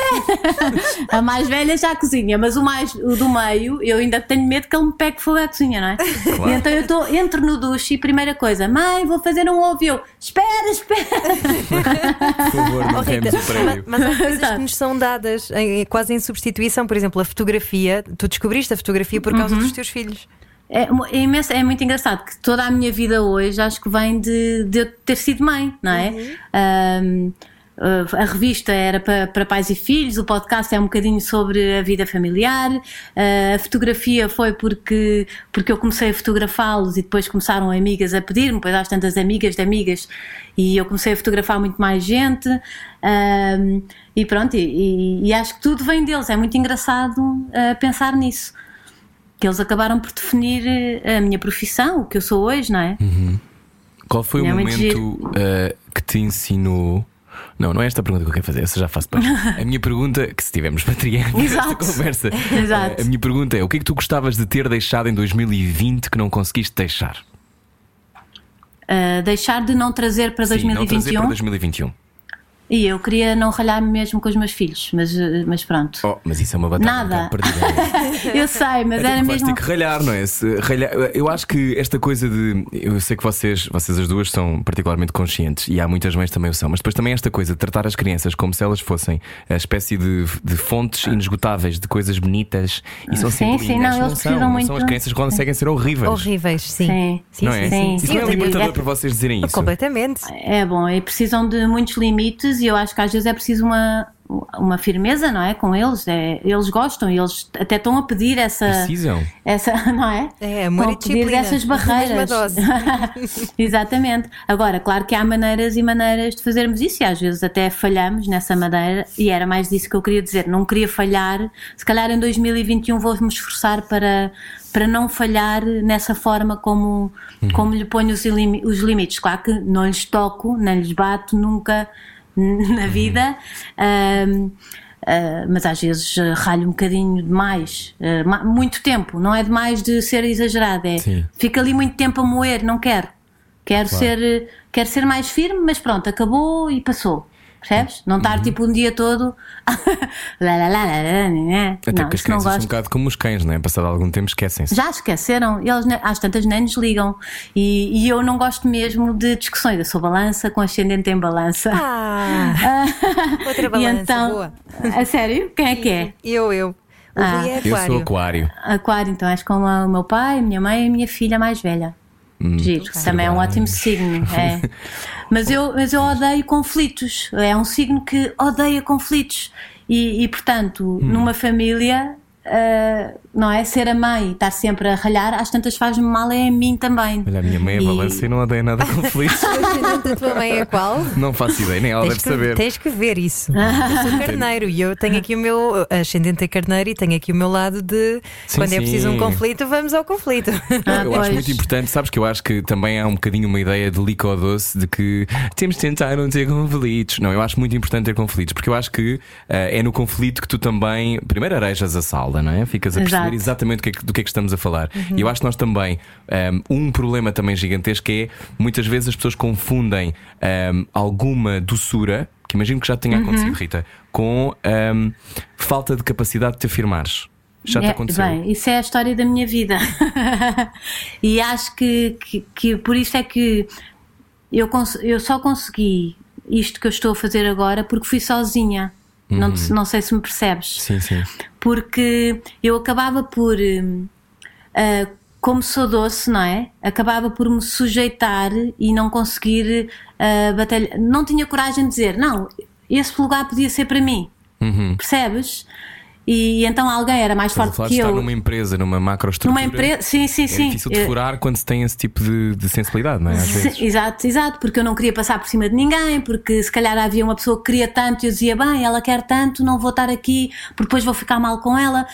Speaker 4: A mais velha já cozinha, mas o, mais, o do meio, eu ainda tenho medo que ele me pegue fogo à cozinha, não é?
Speaker 1: Claro.
Speaker 4: Então eu tô, entro no duche e primeira coisa: Mãe, vou fazer um ovo. E eu, espera, espera!
Speaker 1: Por favor, não
Speaker 2: Oh, Rita,
Speaker 1: o
Speaker 2: mas, mas há coisas que nos são dadas em- quase em substituição. Por exemplo, a fotografia. Tu descobriste a fotografia por causa dos teus filhos.
Speaker 4: É, é imenso, é muito engraçado que toda a minha vida hoje acho que vem de, de eu ter sido mãe, não é? Ahm, uh, a revista era para, para pais e filhos, o podcast é um bocadinho sobre a vida familiar, uh, a fotografia foi porque, porque eu comecei a fotografá-los e depois começaram amigas a pedir-me, depois às tantas amigas de amigas, e eu comecei a fotografar muito mais gente. ahm, e pronto, e, e- e acho que tudo vem deles, é muito engraçado uh, pensar nisso que eles acabaram por definir eh, a minha profissão, o que eu sou hoje, não é?
Speaker 1: Qual foi o
Speaker 4: É
Speaker 1: momento ah, que te ensinou? Não, não é esta a pergunta que eu quero fazer, essa já faço depois. A minha pergunta, que se tivermos bateria nesta
Speaker 4: Exato.
Speaker 1: conversa,
Speaker 4: Exato.
Speaker 1: ah, a minha pergunta é: o que é que tu gostavas de ter deixado em 2020 que não conseguiste deixar?
Speaker 4: Uh, deixar de não trazer para
Speaker 1: Sim, não trazer
Speaker 4: 2021.
Speaker 1: para 2021.
Speaker 4: E eu queria não ralhar-me mesmo com os meus filhos, mas, mas pronto.
Speaker 1: Oh, mas isso é uma batalha
Speaker 4: Nada.
Speaker 1: perdida.
Speaker 4: Eu sei, mas
Speaker 1: Até
Speaker 4: era
Speaker 1: vais
Speaker 4: mesmo.
Speaker 1: ter que ralhar, não é? Se ralhar- eu acho que esta coisa de. Eu sei que vocês, vocês as duas são particularmente conscientes e há muitas mães também o são, mas depois também esta coisa de tratar as crianças como se elas fossem a espécie de, de fontes inesgotáveis de coisas bonitas e são
Speaker 4: Sim,
Speaker 1: sempre
Speaker 4: sim, não, eles
Speaker 1: são,
Speaker 4: precisam
Speaker 1: não
Speaker 4: muito-
Speaker 1: são. As crianças conseguem ser horríveis.
Speaker 2: Horríveis, sim.
Speaker 4: Sim.
Speaker 1: Não é?
Speaker 4: sim,
Speaker 1: Isso
Speaker 4: sim.
Speaker 1: não é
Speaker 4: Sim,
Speaker 1: libertador
Speaker 4: é-
Speaker 1: para vocês dizerem isso.
Speaker 2: Completamente.
Speaker 4: É bom, e precisam de muitos limites e eu acho que às vezes é preciso uma, uma firmeza, não é? Com eles. É, eles gostam e eles até estão a pedir essa.
Speaker 1: Precisam.
Speaker 4: essa não é?
Speaker 2: É, amor
Speaker 4: Estão a pedir dessas
Speaker 2: mesma
Speaker 4: barreiras. Exatamente. Agora, claro que há maneiras e maneiras de fazermos isso e às vezes até falhamos nessa maneira e era mais disso que eu queria dizer. Não queria falhar. Se calhar em 2021 vou-me esforçar para, para não falhar nessa forma como, como lhe ponho os, os limites. Claro que não lhes toco, nem lhes bato nunca na vida. Uh, mas às vezes uh, ralho um bocadinho demais, uh, muito tempo, não é demais de ser exagerado, é
Speaker 1: Sim.
Speaker 4: fica ali muito tempo a moer, não quero. Quero,
Speaker 1: Claro.
Speaker 4: ser, quero ser mais firme, mas pronto, acabou e passou. Percebes? Não
Speaker 1: Uhum.
Speaker 4: estar tipo um dia todo. lá, lá, lá, né?
Speaker 1: Até
Speaker 4: não,
Speaker 1: porque as crianças são um bocado como os cães, não é? Passado algum tempo esquecem-se.
Speaker 4: Já esqueceram, eles ne- às tantas nem nos ligam. E, e eu não gosto mesmo de discussões. Eu sou balança com ascendente em balança.
Speaker 2: Ah, outra
Speaker 4: e
Speaker 2: balança,
Speaker 4: então,
Speaker 2: boa.
Speaker 4: a sério? Quem é que é?
Speaker 2: Eu, eu.
Speaker 4: Ah.
Speaker 2: É
Speaker 1: Eu sou
Speaker 2: aquário.
Speaker 1: aquário.
Speaker 4: Então és como o meu pai, a minha mãe e a minha filha mais velha.
Speaker 1: Hum.
Speaker 4: Giro, também é um ótimo signo. É. Mas, eu, mas eu odeio conflitos. É um signo que odeia conflitos. E, e, portanto,
Speaker 1: Hum.
Speaker 4: numa família, ah, não é? Ser a mãe e estar sempre a ralhar, às tantas faz-me mal é a mim também.
Speaker 1: Olha, a minha mãe é
Speaker 4: E-
Speaker 1: balança e não odeia nada com
Speaker 2: ascendente da tua mãe é qual?
Speaker 1: não faço ideia, nem ela
Speaker 2: Tens
Speaker 1: deve
Speaker 2: que,
Speaker 1: saber.
Speaker 2: tens que ver isso. Eu sou carneiro e eu tenho aqui o meu ascendente é carneiro e tenho aqui o meu lado de
Speaker 1: Sim,
Speaker 2: quando é preciso
Speaker 1: sim.
Speaker 2: um conflito, vamos ao conflito.
Speaker 4: Ah,
Speaker 1: eu
Speaker 4: pois.
Speaker 1: acho muito importante, sabes que eu acho que também há um bocadinho uma ideia de doce de que temos de tentar não ter conflitos. Não, eu acho muito importante ter conflitos, porque eu acho que eh, é no conflito que tu também, primeiro arejas a sala, não é? Ficas a perceber perceber exatamente do que, é que, do que é que estamos a falar.
Speaker 4: Uhum.
Speaker 1: E eu acho que nós também, um, um problema também gigantesco é muitas vezes as pessoas confundem um, alguma doçura, que imagino que já tenha
Speaker 4: Uhum.
Speaker 1: acontecido, Rita, com um, falta de capacidade de te afirmares. Já te
Speaker 4: É,
Speaker 1: aconteceu?
Speaker 4: Bem, isso é a história da minha vida. e acho que, que, que por isso é que eu, eu só consegui isto que eu estou a fazer agora porque fui sozinha. Não, te- não sei se me percebes.
Speaker 1: Sim, sim.
Speaker 4: Porque eu acabava por. ah, como sou doce, não é? Acabava por me sujeitar e não conseguir ah, batalhar. Não tinha coragem de dizer, não, esse lugar podia ser para mim.
Speaker 1: Uhum.
Speaker 4: Percebes? E então alguém era mais
Speaker 1: Estás a
Speaker 4: forte
Speaker 1: falar
Speaker 4: que
Speaker 1: de estar
Speaker 4: eu.
Speaker 1: numa empresa, numa macroestrutura.
Speaker 4: Numa empresa, sim, sim,
Speaker 1: É
Speaker 4: sim.
Speaker 1: difícil de furar quando se tem esse tipo de, de sensibilidade, não é?
Speaker 4: Sim, exato, exato, porque eu não queria passar por cima de ninguém, porque se calhar havia uma pessoa que queria tanto e eu dizia, bem, ela quer tanto, não vou estar aqui, porque depois vou ficar mal com ela.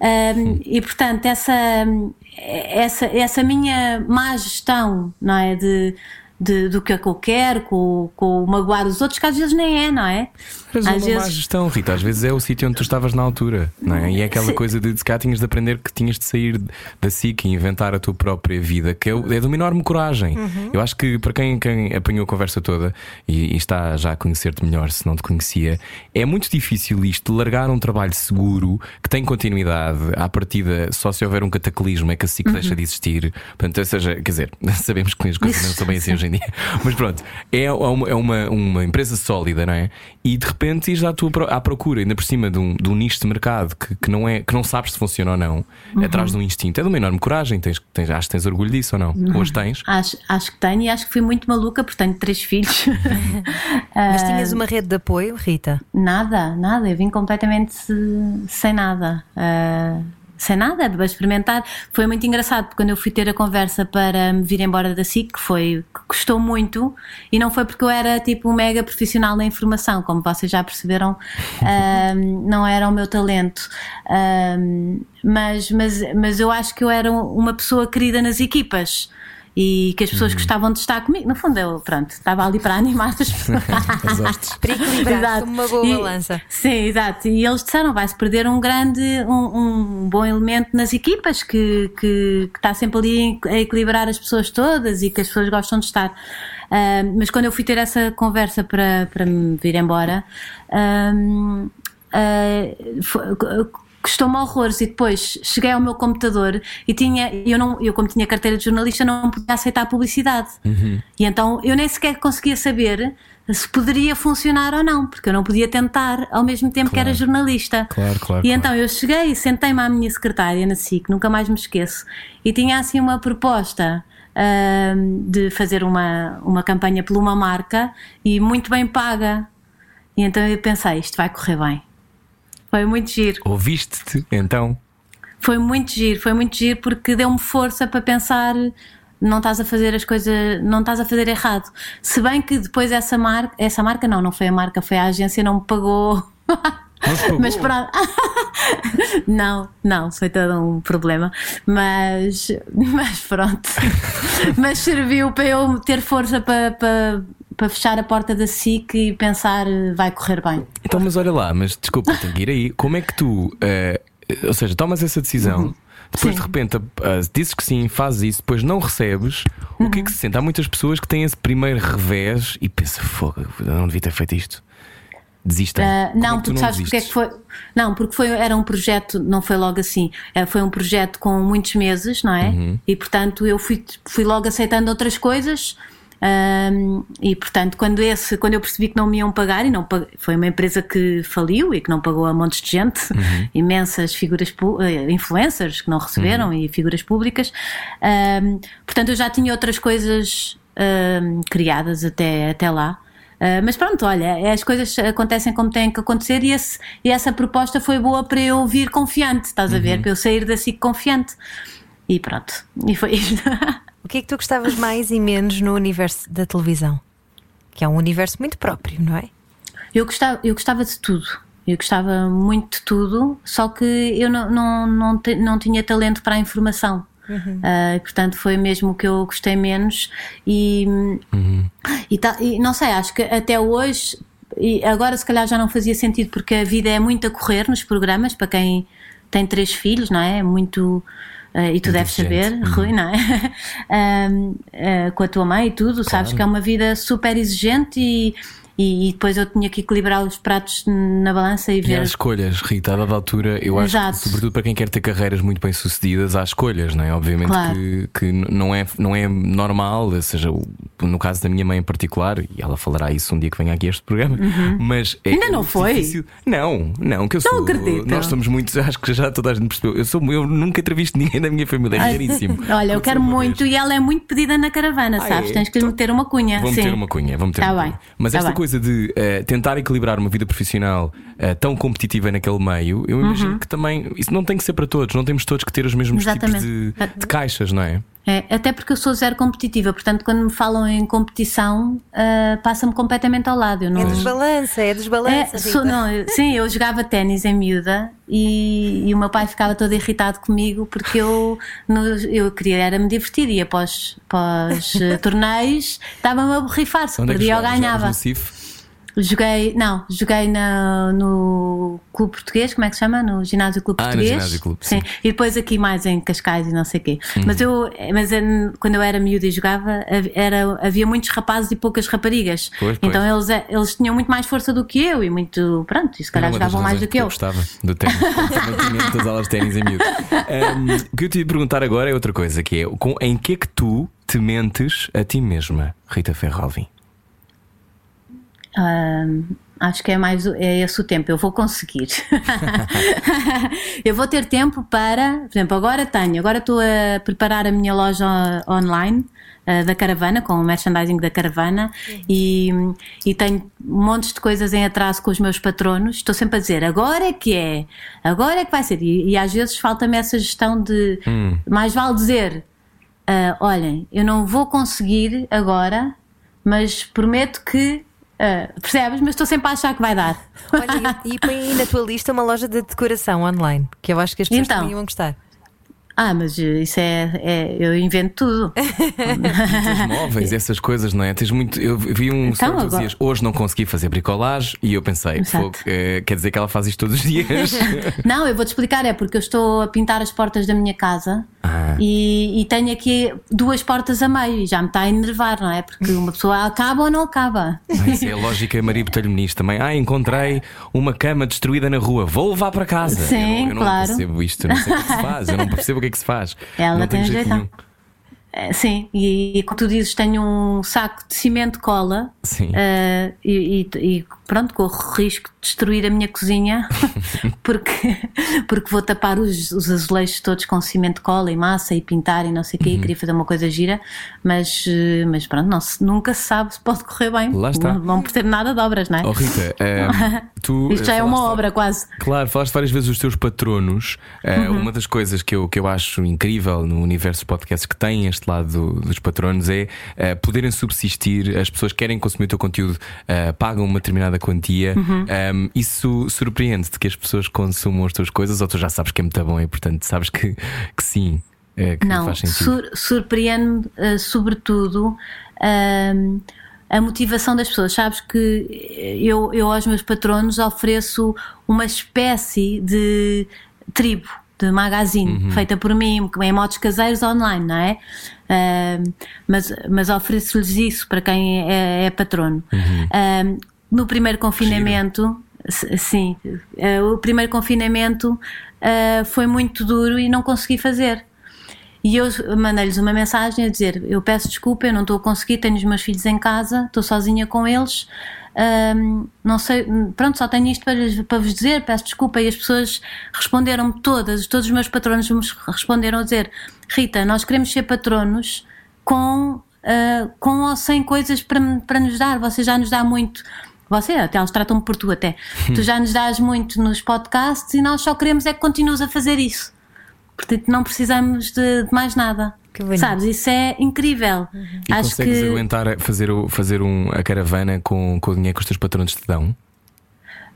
Speaker 4: Um, e portanto, essa, essa, essa minha má gestão, não é? De, de- do que é que eu quero, com, com o magoar os outros, que às vezes nem é, não é?
Speaker 1: Mas
Speaker 4: às
Speaker 1: uma má gestão, Rita, às vezes é o sítio onde tu estavas na altura, não é? E é aquela
Speaker 4: Sim.
Speaker 1: coisa de se cá tinhas de aprender que tinhas de sair da SIC e inventar a tua própria vida, que é, é de uma enorme coragem. Eu acho que para quem, quem apanhou a conversa toda e, e está já a conhecer-te melhor, se não te conhecia, é muito difícil isto, largar um trabalho seguro, que tem continuidade, à partida, só se houver um cataclismo é que a SIC deixa de existir. Portanto, ou seja, quer dizer, sabemos que as coisas não são bem assim hoje em dia, mas pronto, é uma, é uma, uma empresa sólida, não é? E de repente ires à, tua, à procura, ainda por cima de um, de um nicho de mercado que, que, não é, que não sabes se funciona ou não, atrás de um instinto, é de uma enorme coragem. Tens, tens, acho que tens orgulho disso ou não? Hoje tens?
Speaker 4: Acho, acho que tenho e acho que fui muito maluca, porque tenho três filhos.
Speaker 2: Mas tinhas uma rede de apoio, Rita?
Speaker 4: Nada, nada, eu vim completamente se- sem nada. ah, sem nada, para experimentar. Foi muito engraçado, porque quando eu fui ter a conversa para me vir embora da SIC, que foi que custou muito, e não foi porque eu era tipo um mega profissional na informação, como vocês já perceberam, ah, não era o meu talento. Ah, mas, mas, mas eu acho que eu era uma pessoa querida nas equipas. E que as pessoas gostavam de estar comigo. No fundo, eu, pronto, estava ali para animar as pessoas.
Speaker 2: Para equilibrar
Speaker 4: Exato.
Speaker 2: como uma boa
Speaker 4: E-
Speaker 2: balança.
Speaker 4: Sim, exato. E eles disseram: vai-se perder um grande, um, um bom elemento nas equipas que, que, que está sempre ali a equilibrar as pessoas todas e que as pessoas gostam de estar. Ah, mas quando eu fui ter essa conversa para, para me vir embora, ah, foi- custou-me horrores e depois cheguei ao meu computador e tinha eu não eu como tinha carteira de jornalista não podia aceitar publicidade. E então eu nem sequer conseguia saber se poderia funcionar ou não porque eu não podia tentar ao mesmo tempo que era
Speaker 1: Claro.
Speaker 4: jornalista.
Speaker 1: Claro, claro,
Speaker 4: e
Speaker 1: claro.
Speaker 4: então eu cheguei e sentei-me à minha secretária na SIC nunca mais me esqueço e tinha assim uma proposta ahm, de fazer uma, uma campanha por uma marca e muito bem paga. E então eu pensei isto vai correr bem foi muito giro
Speaker 1: Ouviste-te então?
Speaker 4: foi muito giro, foi muito giro porque deu-me força para pensar não estás a fazer as coisas, não estás a fazer errado. Se bem que depois essa marca, essa marca não, não foi a marca, foi a agência, não me pagou.
Speaker 1: Pagou?
Speaker 4: Mas pronto. não, não, foi todo um problema. Mas, mas pronto. mas serviu para eu ter força para, para, para fechar a porta da SIC e pensar vai correr bem.
Speaker 1: Então, mas olha lá, mas desculpa, tenho que ir aí. Como é que tu, eh, ou seja, tomas essa decisão, depois de
Speaker 4: Sim.
Speaker 1: repente ah, dizes que sim, fazes isso, depois não recebes, o que é que se sente? Há muitas pessoas que têm esse primeiro revés e pensam, fogo, eu não devia ter feito isto. Desistem.
Speaker 4: Ah,
Speaker 1: é
Speaker 4: não,
Speaker 1: tu
Speaker 4: porque sabes porque é que foi. Não, porque foi, era um projeto, não foi logo assim. Eh, Foi um projeto com muitos meses, não é?
Speaker 1: Uhum.
Speaker 4: E portanto eu fui, fui logo aceitando outras coisas. Ahm, e portanto, quando, esse, quando eu percebi que não me iam pagar, e não foi uma empresa que faliu e que não pagou a montes de gente,
Speaker 1: Uhum.
Speaker 4: imensas figuras, eh, influencers que não receberam
Speaker 1: Uhum.
Speaker 4: e figuras públicas, ahm, portanto eu já tinha outras coisas ahm, criadas até, até lá. Uh, mas pronto, olha, as coisas acontecem como têm que acontecer e, esse- e essa proposta foi boa para eu vir confiante, estás a
Speaker 1: Uhum.
Speaker 4: ver? Para eu sair da SIC confiante. E pronto, e foi isto.
Speaker 2: O que é que tu gostavas mais e menos no universo da televisão? Que é um universo muito próprio, não é?
Speaker 4: eu, gostava, eu gostava de tudo. Eu gostava muito de tudo, só que eu não, não, não, te- não tinha talento para a informação. Uh, e, portanto, foi mesmo o que eu gostei menos. E, e, tá- e não sei, acho que até hoje, e agora se calhar já não fazia sentido, porque a vida é muito a correr nos programas, para quem tem três filhos, não é? Muito. Uh, e tu deves saber,
Speaker 1: exigente.
Speaker 4: Rui, não é? Um, uh, com a tua mãe e tudo, sabes que é uma vida super exigente e, e, e depois eu tinha que equilibrar os pratos na balança e
Speaker 1: E
Speaker 4: ver.
Speaker 1: há escolhas, Rita, a dada altura, eu acho
Speaker 4: Exato.
Speaker 1: que, sobretudo para quem quer ter carreiras muito bem sucedidas, há escolhas, não é? Obviamente
Speaker 4: Claro.
Speaker 1: que, que não, é, não é normal, ou seja, no caso da minha mãe em particular, e ela falará isso um dia que venha aqui a este programa, mas é
Speaker 4: Uhum. Ainda não
Speaker 1: muito
Speaker 4: foi?
Speaker 1: difícil. Não, não, que eu
Speaker 4: Não
Speaker 1: sou.
Speaker 4: acredito.
Speaker 1: Nós somos muitos, acho que já toda a gente percebeu. Eu, sou, eu nunca entrevisto ninguém da minha família, é raríssimo.
Speaker 4: Olha, eu quero muito
Speaker 1: vez.
Speaker 4: e ela é muito pedida na caravana,
Speaker 1: Ah,
Speaker 4: sabes?
Speaker 1: é?
Speaker 4: Tens que lhe meter uma cunha.
Speaker 1: Vou meter uma cunha, vou meter
Speaker 4: Tá
Speaker 1: uma
Speaker 4: bem,
Speaker 1: cunha. Mas
Speaker 4: tá
Speaker 1: esta
Speaker 4: bem.
Speaker 1: coisa de eh, tentar equilibrar uma vida profissional eh, tão competitiva naquele meio, eu imagino que também isso não tem que ser para todos, não temos todos que ter os mesmos tipos
Speaker 4: Uhum. Exatamente.
Speaker 1: de, de caixas, não é?
Speaker 4: É, até porque eu sou zero competitiva, portanto, quando me falam em competição, ah, passa-me completamente ao lado. Eu não,
Speaker 2: É desbalança, é desbalança.
Speaker 4: É, sou- não, eu- sim, eu jogava ténis em miúda e, e o meu pai ficava todo irritado comigo porque eu, no- eu queria era me divertir e após, após eh, torneios estava-me a borrifar, se
Speaker 1: é
Speaker 4: perdia ou ganhava.
Speaker 1: No?
Speaker 4: Joguei, não, joguei na- no Clube Português, como é que se chama? No Ginásio Clube
Speaker 1: Ah, no
Speaker 4: Português.
Speaker 1: Ginásio Clube, sim. Uhum.
Speaker 4: E depois aqui mais em Cascais e não sei o quê. Mas eu, mas quando eu era miúda e jogava, era, havia muitos rapazes e poucas raparigas.
Speaker 1: Pois, pois.
Speaker 4: Então eles, eh, eles tinham muito mais força do que eu e muito, pronto, e se calhar jogavam mais do que eu.
Speaker 1: gostava do ténis. Também tinha muitas aulas de ténis em miúdo. Um, o que eu te ia perguntar agora é outra coisa, que é com, em que é que tu te mentes a ti mesma, Rita Ferralvin?
Speaker 4: Acho que é mais é esse o tempo. Eu vou conseguir. eu vou ter tempo para, por exemplo, agora tenho, agora estou a preparar a minha loja online ah, da caravana, com o merchandising da caravana e, e tenho montes de coisas em atraso com os meus patronos. Estou sempre a dizer agora é que é, agora é que vai ser. E, e às vezes falta-me essa gestão de mais vale dizer ah, olhem, eu não vou conseguir agora, mas prometo que. Ah, percebes? Mas estou sempre a achar que vai dar.
Speaker 2: Olha, e, e põe aí na tua lista uma loja de decoração online, que eu acho que as pessoas
Speaker 4: Então.
Speaker 2: também iam gostar.
Speaker 4: Ah, mas isso é, é- Eu invento tudo.
Speaker 1: Os móveis, essas coisas, não é? Tens muito. Eu vi um
Speaker 4: Então,
Speaker 1: story que tu
Speaker 4: agora-
Speaker 1: dizias, hoje não consegui fazer bricolagem e eu pensei,
Speaker 4: Exato.
Speaker 1: "Fogo, eh, quer dizer que ela faz isto todos os dias.
Speaker 4: Não, eu vou-te explicar, é porque eu estou a pintar as portas da minha casa
Speaker 1: Ah.
Speaker 4: e, e tenho aqui duas portas a meio e já me está a enervar, não é? Porque uma pessoa acaba ou não acaba.
Speaker 1: Ah, Isso é a lógica Maria Botelho Muniz também. Ah, encontrei uma cama destruída na rua, vou levar para casa.
Speaker 4: Sim,
Speaker 1: eu não, eu não
Speaker 4: claro.
Speaker 1: percebo isto, não sei o que se faz, eu não percebo o que é que se faz.
Speaker 4: Ela
Speaker 1: não
Speaker 4: tem
Speaker 1: tenho jeito
Speaker 4: jeitão. É, Sim, e, e como tu dizes, tenho um saco de cimento cola
Speaker 1: Sim.
Speaker 4: eh, e, e- e pronto, corro risco de destruir a minha cozinha porque, porque vou tapar os, os azulejos todos com cimento cola e massa e pintar e não sei o
Speaker 1: Uhum.
Speaker 4: quê, e queria fazer uma coisa gira, mas, eh, mas pronto, não nunca se sabe se pode correr bem.
Speaker 1: Lá está.
Speaker 4: Não, não ter nada de obras, não é?
Speaker 1: Oh Rita, ehm, tu.
Speaker 4: Isto já
Speaker 1: eh,
Speaker 4: é uma obra quase.
Speaker 1: Claro, falaste várias vezes dos teus patronos. Eh,
Speaker 4: Uhum.
Speaker 1: Uma das coisas que eu, que eu acho incrível no universo dos podcasts que tem este lado do- dos patronos é eh, poderem subsistir. As pessoas que querem consumir o teu conteúdo, eh, pagam uma determinada quantia.
Speaker 4: Uhum.
Speaker 1: Um, isso surpreende-te que as pessoas consumam as tuas coisas ou tu já sabes que é muito bom e portanto sabes que, que sim, eh, que
Speaker 4: Não,
Speaker 1: faz sentido.
Speaker 4: sur- surpreende-me, eh, sobretudo, a motivação das pessoas. Sabes que eu, eu aos meus patronos ofereço uma espécie de tribo, de magazine, feita por mim, em modos caseiros online, não é? Ahm, mas mas ofereço-lhes isso para quem é, é patrono. Ahm, no primeiro confinamento. Sim, eh, o primeiro confinamento eh, foi muito duro e não consegui fazer. E eu mandei-lhes uma mensagem a dizer: Eu peço desculpa, eu não estou a conseguir, tenho os meus filhos em casa, estou sozinha com eles, ahm, não sei, pronto, só tenho isto para, para vos dizer, peço desculpa. E as pessoas responderam-me todas, todos os meus patronos me responderam a dizer: Rita, nós queremos ser patronos com, ah, com ou sem coisas para, para nos dar, você já nos dá muito. Você, até eles tratam-me por tu até. tu já nos dás muito nos podcasts e nós só queremos é que continues a fazer isso. Portanto, não precisamos de, de mais nada.
Speaker 2: Que bonito.
Speaker 4: Sabes? Isso é incrível.
Speaker 1: E
Speaker 4: Acho
Speaker 1: consegues
Speaker 4: que.
Speaker 1: aguentar a fazer, o, fazer um, a caravana com, com o dinheiro que os teus patronos te dão?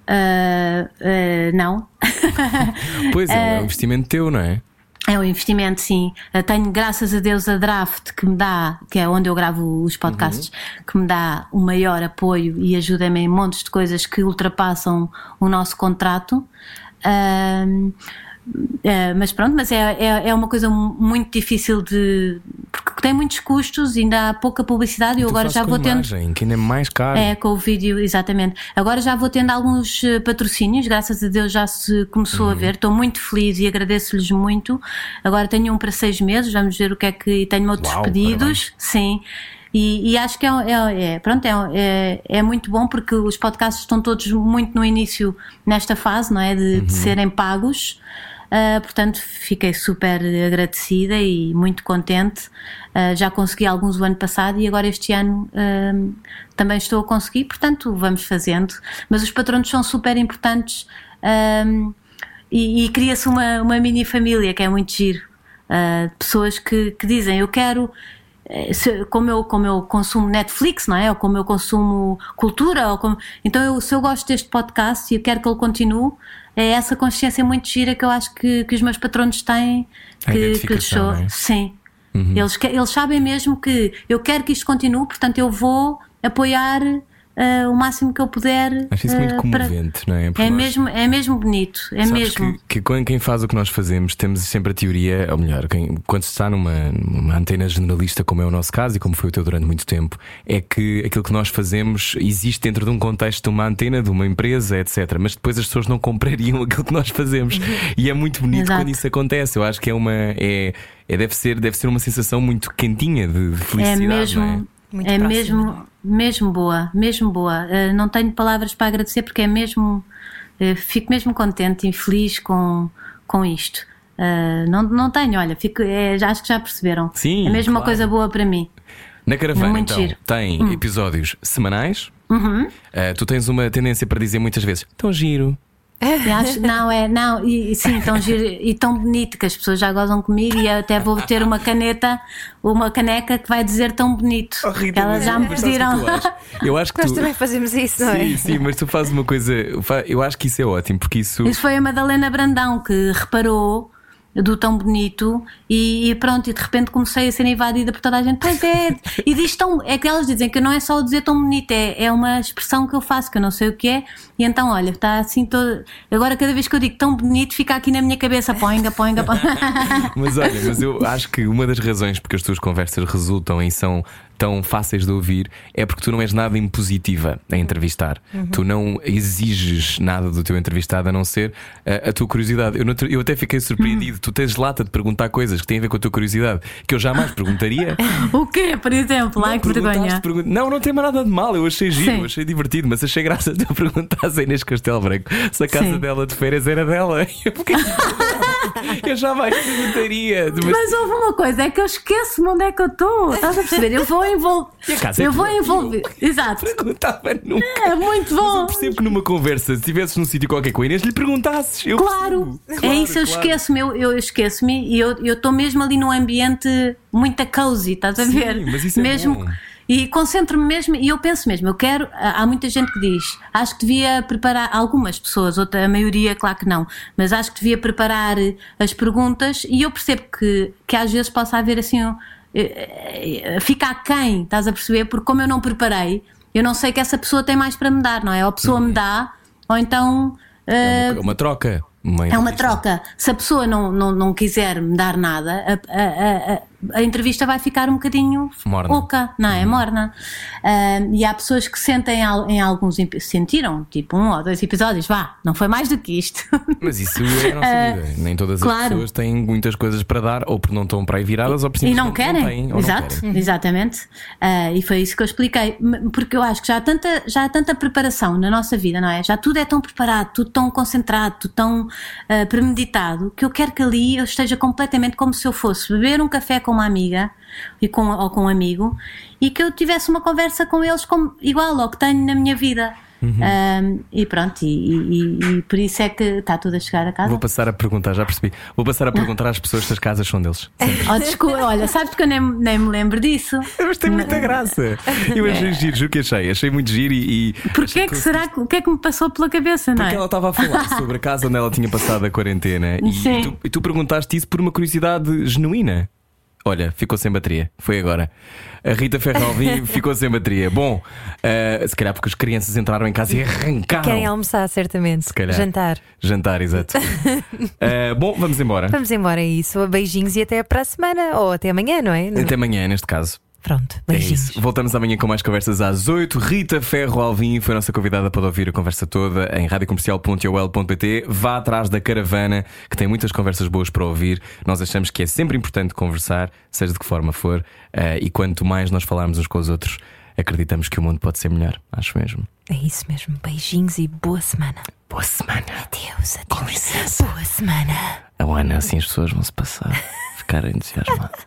Speaker 4: ah, ah, não.
Speaker 1: Pois é, é um investimento teu, não é?
Speaker 4: É um investimento, sim. Eu tenho, graças a Deus, a Draft, que me dá, que é onde eu gravo os podcasts, que me dá o maior apoio e ajuda-me em montes de coisas que ultrapassam o nosso contrato. Ahm, Eh, mas pronto, mas é, é, é uma coisa muito difícil de. porque tem muitos custos, ainda há pouca publicidade e eu agora já vou tendo.
Speaker 1: imagem, que ainda é mais caro.
Speaker 4: É, com o vídeo, exatamente. Agora já vou tendo alguns eh, patrocínios, graças a Deus já se começou
Speaker 1: Uhum.
Speaker 4: a ver. Estou muito feliz e agradeço-lhes muito. Agora tenho um para seis meses, vamos ver o que é que. e Tenho outros
Speaker 1: Uau,
Speaker 4: pedidos,
Speaker 1: parabéns.
Speaker 4: sim. E, e acho que é, é, é- pronto, é, é, é muito bom porque os podcasts estão todos muito no início nesta fase, não é? De, de serem pagos. Uh, portanto, fiquei super agradecida e muito contente. Uh, já consegui alguns o ano passado e agora este ano um, também estou a conseguir, portanto, vamos fazendo. Mas os patronos são super importantes e, e cria-se uma, uma mini família que é muito giro. Uh, pessoas que, que dizem: Eu quero. eh, como eu, como eu consumo Netflix, não é? Ou como eu consumo cultura, ou como... então eu, se eu gosto deste podcast e eu quero que ele continue, é essa consciência muito gira que eu acho que, que os meus patronos têm. Que, que
Speaker 1: identificação,
Speaker 4: sou-
Speaker 1: é?
Speaker 4: Sim. Eles, que- eles sabem mesmo que eu quero que isto continue, portanto eu vou apoiar eh, o máximo que eu puder.
Speaker 1: Acho isso muito
Speaker 4: para-
Speaker 1: comovente, não é?
Speaker 4: É
Speaker 1: nós-
Speaker 4: mesmo, é mesmo bonito, é
Speaker 1: Sabes
Speaker 4: mesmo.
Speaker 1: Que, que quem faz o que nós fazemos, temos sempre a teoria, ou melhor, quem, quando se está numa, numa antena generalista, como é o nosso caso e como foi o teu durante muito tempo, é que aquilo que nós fazemos existe dentro de um contexto de uma antena, de uma empresa, etc. Mas depois as pessoas não comprariam aquilo que nós fazemos. E é muito bonito
Speaker 4: Exato.
Speaker 1: quando isso acontece. Eu acho que é uma. É, é- deve, ser, deve ser uma sensação muito quentinha de, de
Speaker 4: É
Speaker 1: felicidade.
Speaker 4: mesmo,
Speaker 1: é?
Speaker 2: Muito
Speaker 4: é
Speaker 2: próximo,
Speaker 4: mesmo, mesmo boa, mesmo boa. Eh, não tenho palavras para agradecer porque é mesmo, eh, fico mesmo contente e feliz com, com isto. Eh, não, não tenho, olha, fico, é, já, acho que já perceberam.
Speaker 1: Sim,
Speaker 4: é mesmo uma
Speaker 1: claro.
Speaker 4: coisa boa para mim.
Speaker 1: Na caravana, então,
Speaker 4: giro. Hum.
Speaker 1: tem episódios semanais.
Speaker 4: Uhum.
Speaker 1: Uh, tu tens uma tendência para dizer muitas vezes: tão giro.
Speaker 4: E acho- não, é, não, e, sim, tão giro e tão bonito que as pessoas já gozam comigo e até vou ter uma caneta, uma caneca que vai dizer tão bonito. Elas já me pediram.
Speaker 1: Eu acho que
Speaker 2: Nós
Speaker 1: tu.
Speaker 2: também fazemos isso, não é?
Speaker 1: Sim, sim, mas tu fazes uma coisa. Eu acho que isso é ótimo, porque isso.
Speaker 4: Isso foi a Madalena Brandão que reparou do tão bonito e, e pronto, e de repente comecei a ser invadida por toda a gente. Pois é, e diz tão. É que elas dizem que não é só o dizer tão bonito, é, é uma expressão que eu faço que eu não sei o que é, e então olha, está assim todo. Agora cada vez que eu digo tão bonito, fica aqui na minha cabeça, poinga, poinga, poinga.
Speaker 1: Mas olha, mas eu acho que uma das razões porque as tuas conversas resultam e são tão fáceis de ouvir é porque tu não és nada impositiva a entrevistar. Tu não exiges nada do teu entrevistado a não ser a, a tua curiosidade. Eu, eu até fiquei surpreendido. Tu tens lata de perguntar coisas que têm a ver com a tua curiosidade que eu jamais perguntaria.
Speaker 4: o quê, por exemplo? Ai, que vergonha.
Speaker 1: pergun- Não, não tem nada de mal. Eu achei giro,
Speaker 4: Sim.
Speaker 1: achei divertido, mas achei graça de tu perguntares a Inês Castelo Branco se a casa
Speaker 4: Sim.
Speaker 1: dela de férias era dela. Eu, fiquei- eu jamais perguntaria. Mas,
Speaker 4: Mas houve uma coisa, é que eu esqueço-me onde é que eu estou. Estás a perceber? Eu vou envolver.
Speaker 1: É
Speaker 4: Eu vou envolver. Exato.
Speaker 1: perguntava nunca.
Speaker 4: É muito
Speaker 1: Mas
Speaker 4: bom.
Speaker 1: eu percebo que numa conversa, se estivesses num sítio qualquer com a Inês, lhe perguntasses. Eu
Speaker 4: Claro,
Speaker 1: percebo.
Speaker 4: é isso, eu
Speaker 1: claro.
Speaker 4: esqueço-me, eu, eu esqueço-me e eu estou mesmo ali num ambiente muito cozy, estás a
Speaker 1: Sim,
Speaker 4: ver?
Speaker 1: mas isso é
Speaker 4: mesmo,
Speaker 1: bom.
Speaker 4: E concentro-me mesmo, e eu penso mesmo, eu quero. Há muita gente que diz, acho que devia preparar, algumas pessoas, outra, a maioria, claro que não, mas acho que devia preparar as perguntas e eu percebo que, que às vezes possa haver assim. Eh, eh, Fica aquém, estás a perceber? Porque como eu não preparei, eu não sei que essa pessoa tem mais para me dar, não é? Ou a pessoa me dá, ou então. eh,
Speaker 1: É uma, uma troca. Uma
Speaker 4: é uma troca. Se a pessoa não, não, não quiser me dar nada, a, a- a- a entrevista vai ficar um bocadinho
Speaker 1: Morna.
Speaker 4: oca, não é? Morna. Ah, e há pessoas que sentem em alguns. sentiram, tipo, um ou dois episódios, vá, não foi mais do que isto.
Speaker 1: Mas isso é a nossa vida. Nem todas as
Speaker 4: claro.
Speaker 1: pessoas têm muitas coisas para dar, ou porque não estão para aí viradas, ou por
Speaker 4: E não querem,
Speaker 1: têm, ou não
Speaker 4: exato,
Speaker 1: querem.
Speaker 4: exatamente. Ah, e foi isso que eu expliquei. Porque eu acho que já há, tanta, já há tanta preparação na nossa vida, não é? Já tudo é tão preparado, tudo tão concentrado, tudo tão ah, premeditado, que eu quero que ali eu esteja completamente como se eu fosse beber um café com uma amiga e com, ou com um amigo e que eu tivesse uma conversa com eles como, igual ao que tenho na minha vida.
Speaker 1: Uhum.
Speaker 4: Ah, e pronto, e, e- e- por isso é que está tudo a chegar a casa.
Speaker 1: Vou passar a perguntar, já percebi. Vou passar a perguntar às pessoas se as casas são deles.
Speaker 4: Oh, desculpa, olha, sabes que eu nem, nem me lembro disso.
Speaker 1: Mas tem muita graça. Eu achei giro, juro que achei. Achei muito giro e. e
Speaker 4: Porquê é que será que, o que é que me passou pela cabeça, não
Speaker 1: Porque
Speaker 4: é?
Speaker 1: ela estava a falar sobre a casa onde ela tinha passado a quarentena e, tu, e tu perguntaste isso por uma curiosidade genuína. Olha, ficou sem bateria. Foi agora. A Rita Ferralvim ficou sem bateria. Bom, uh, se calhar porque as crianças entraram em casa e arrancaram.
Speaker 2: Querem almoçar, certamente.
Speaker 1: Se calhar.
Speaker 2: Jantar.
Speaker 1: Jantar, exato. Uh, bom, vamos embora.
Speaker 2: Vamos embora, é isso. Beijinhos e até para a semana. Ou até amanhã, não é?
Speaker 1: Até amanhã, neste caso.
Speaker 2: Pronto,
Speaker 1: É
Speaker 2: beijinhos.
Speaker 1: isso. Voltamos amanhã com mais conversas às 8. Rita Ferro Alvim foi a nossa convidada para ouvir a conversa toda em radiocomercial.ol.pt. Vá atrás da caravana, que tem muitas conversas boas para ouvir. Nós achamos que é sempre importante conversar, seja de que forma for, eh, e quanto mais nós falarmos uns com os outros, acreditamos que o mundo pode ser melhor. Acho mesmo.
Speaker 2: É isso mesmo. Beijinhos e boa semana.
Speaker 1: Boa semana.
Speaker 2: Adeus, adeus.
Speaker 1: Com licença.
Speaker 2: Boa semana.
Speaker 1: A Ana, assim as pessoas vão se passar, ficar entusiasmadas.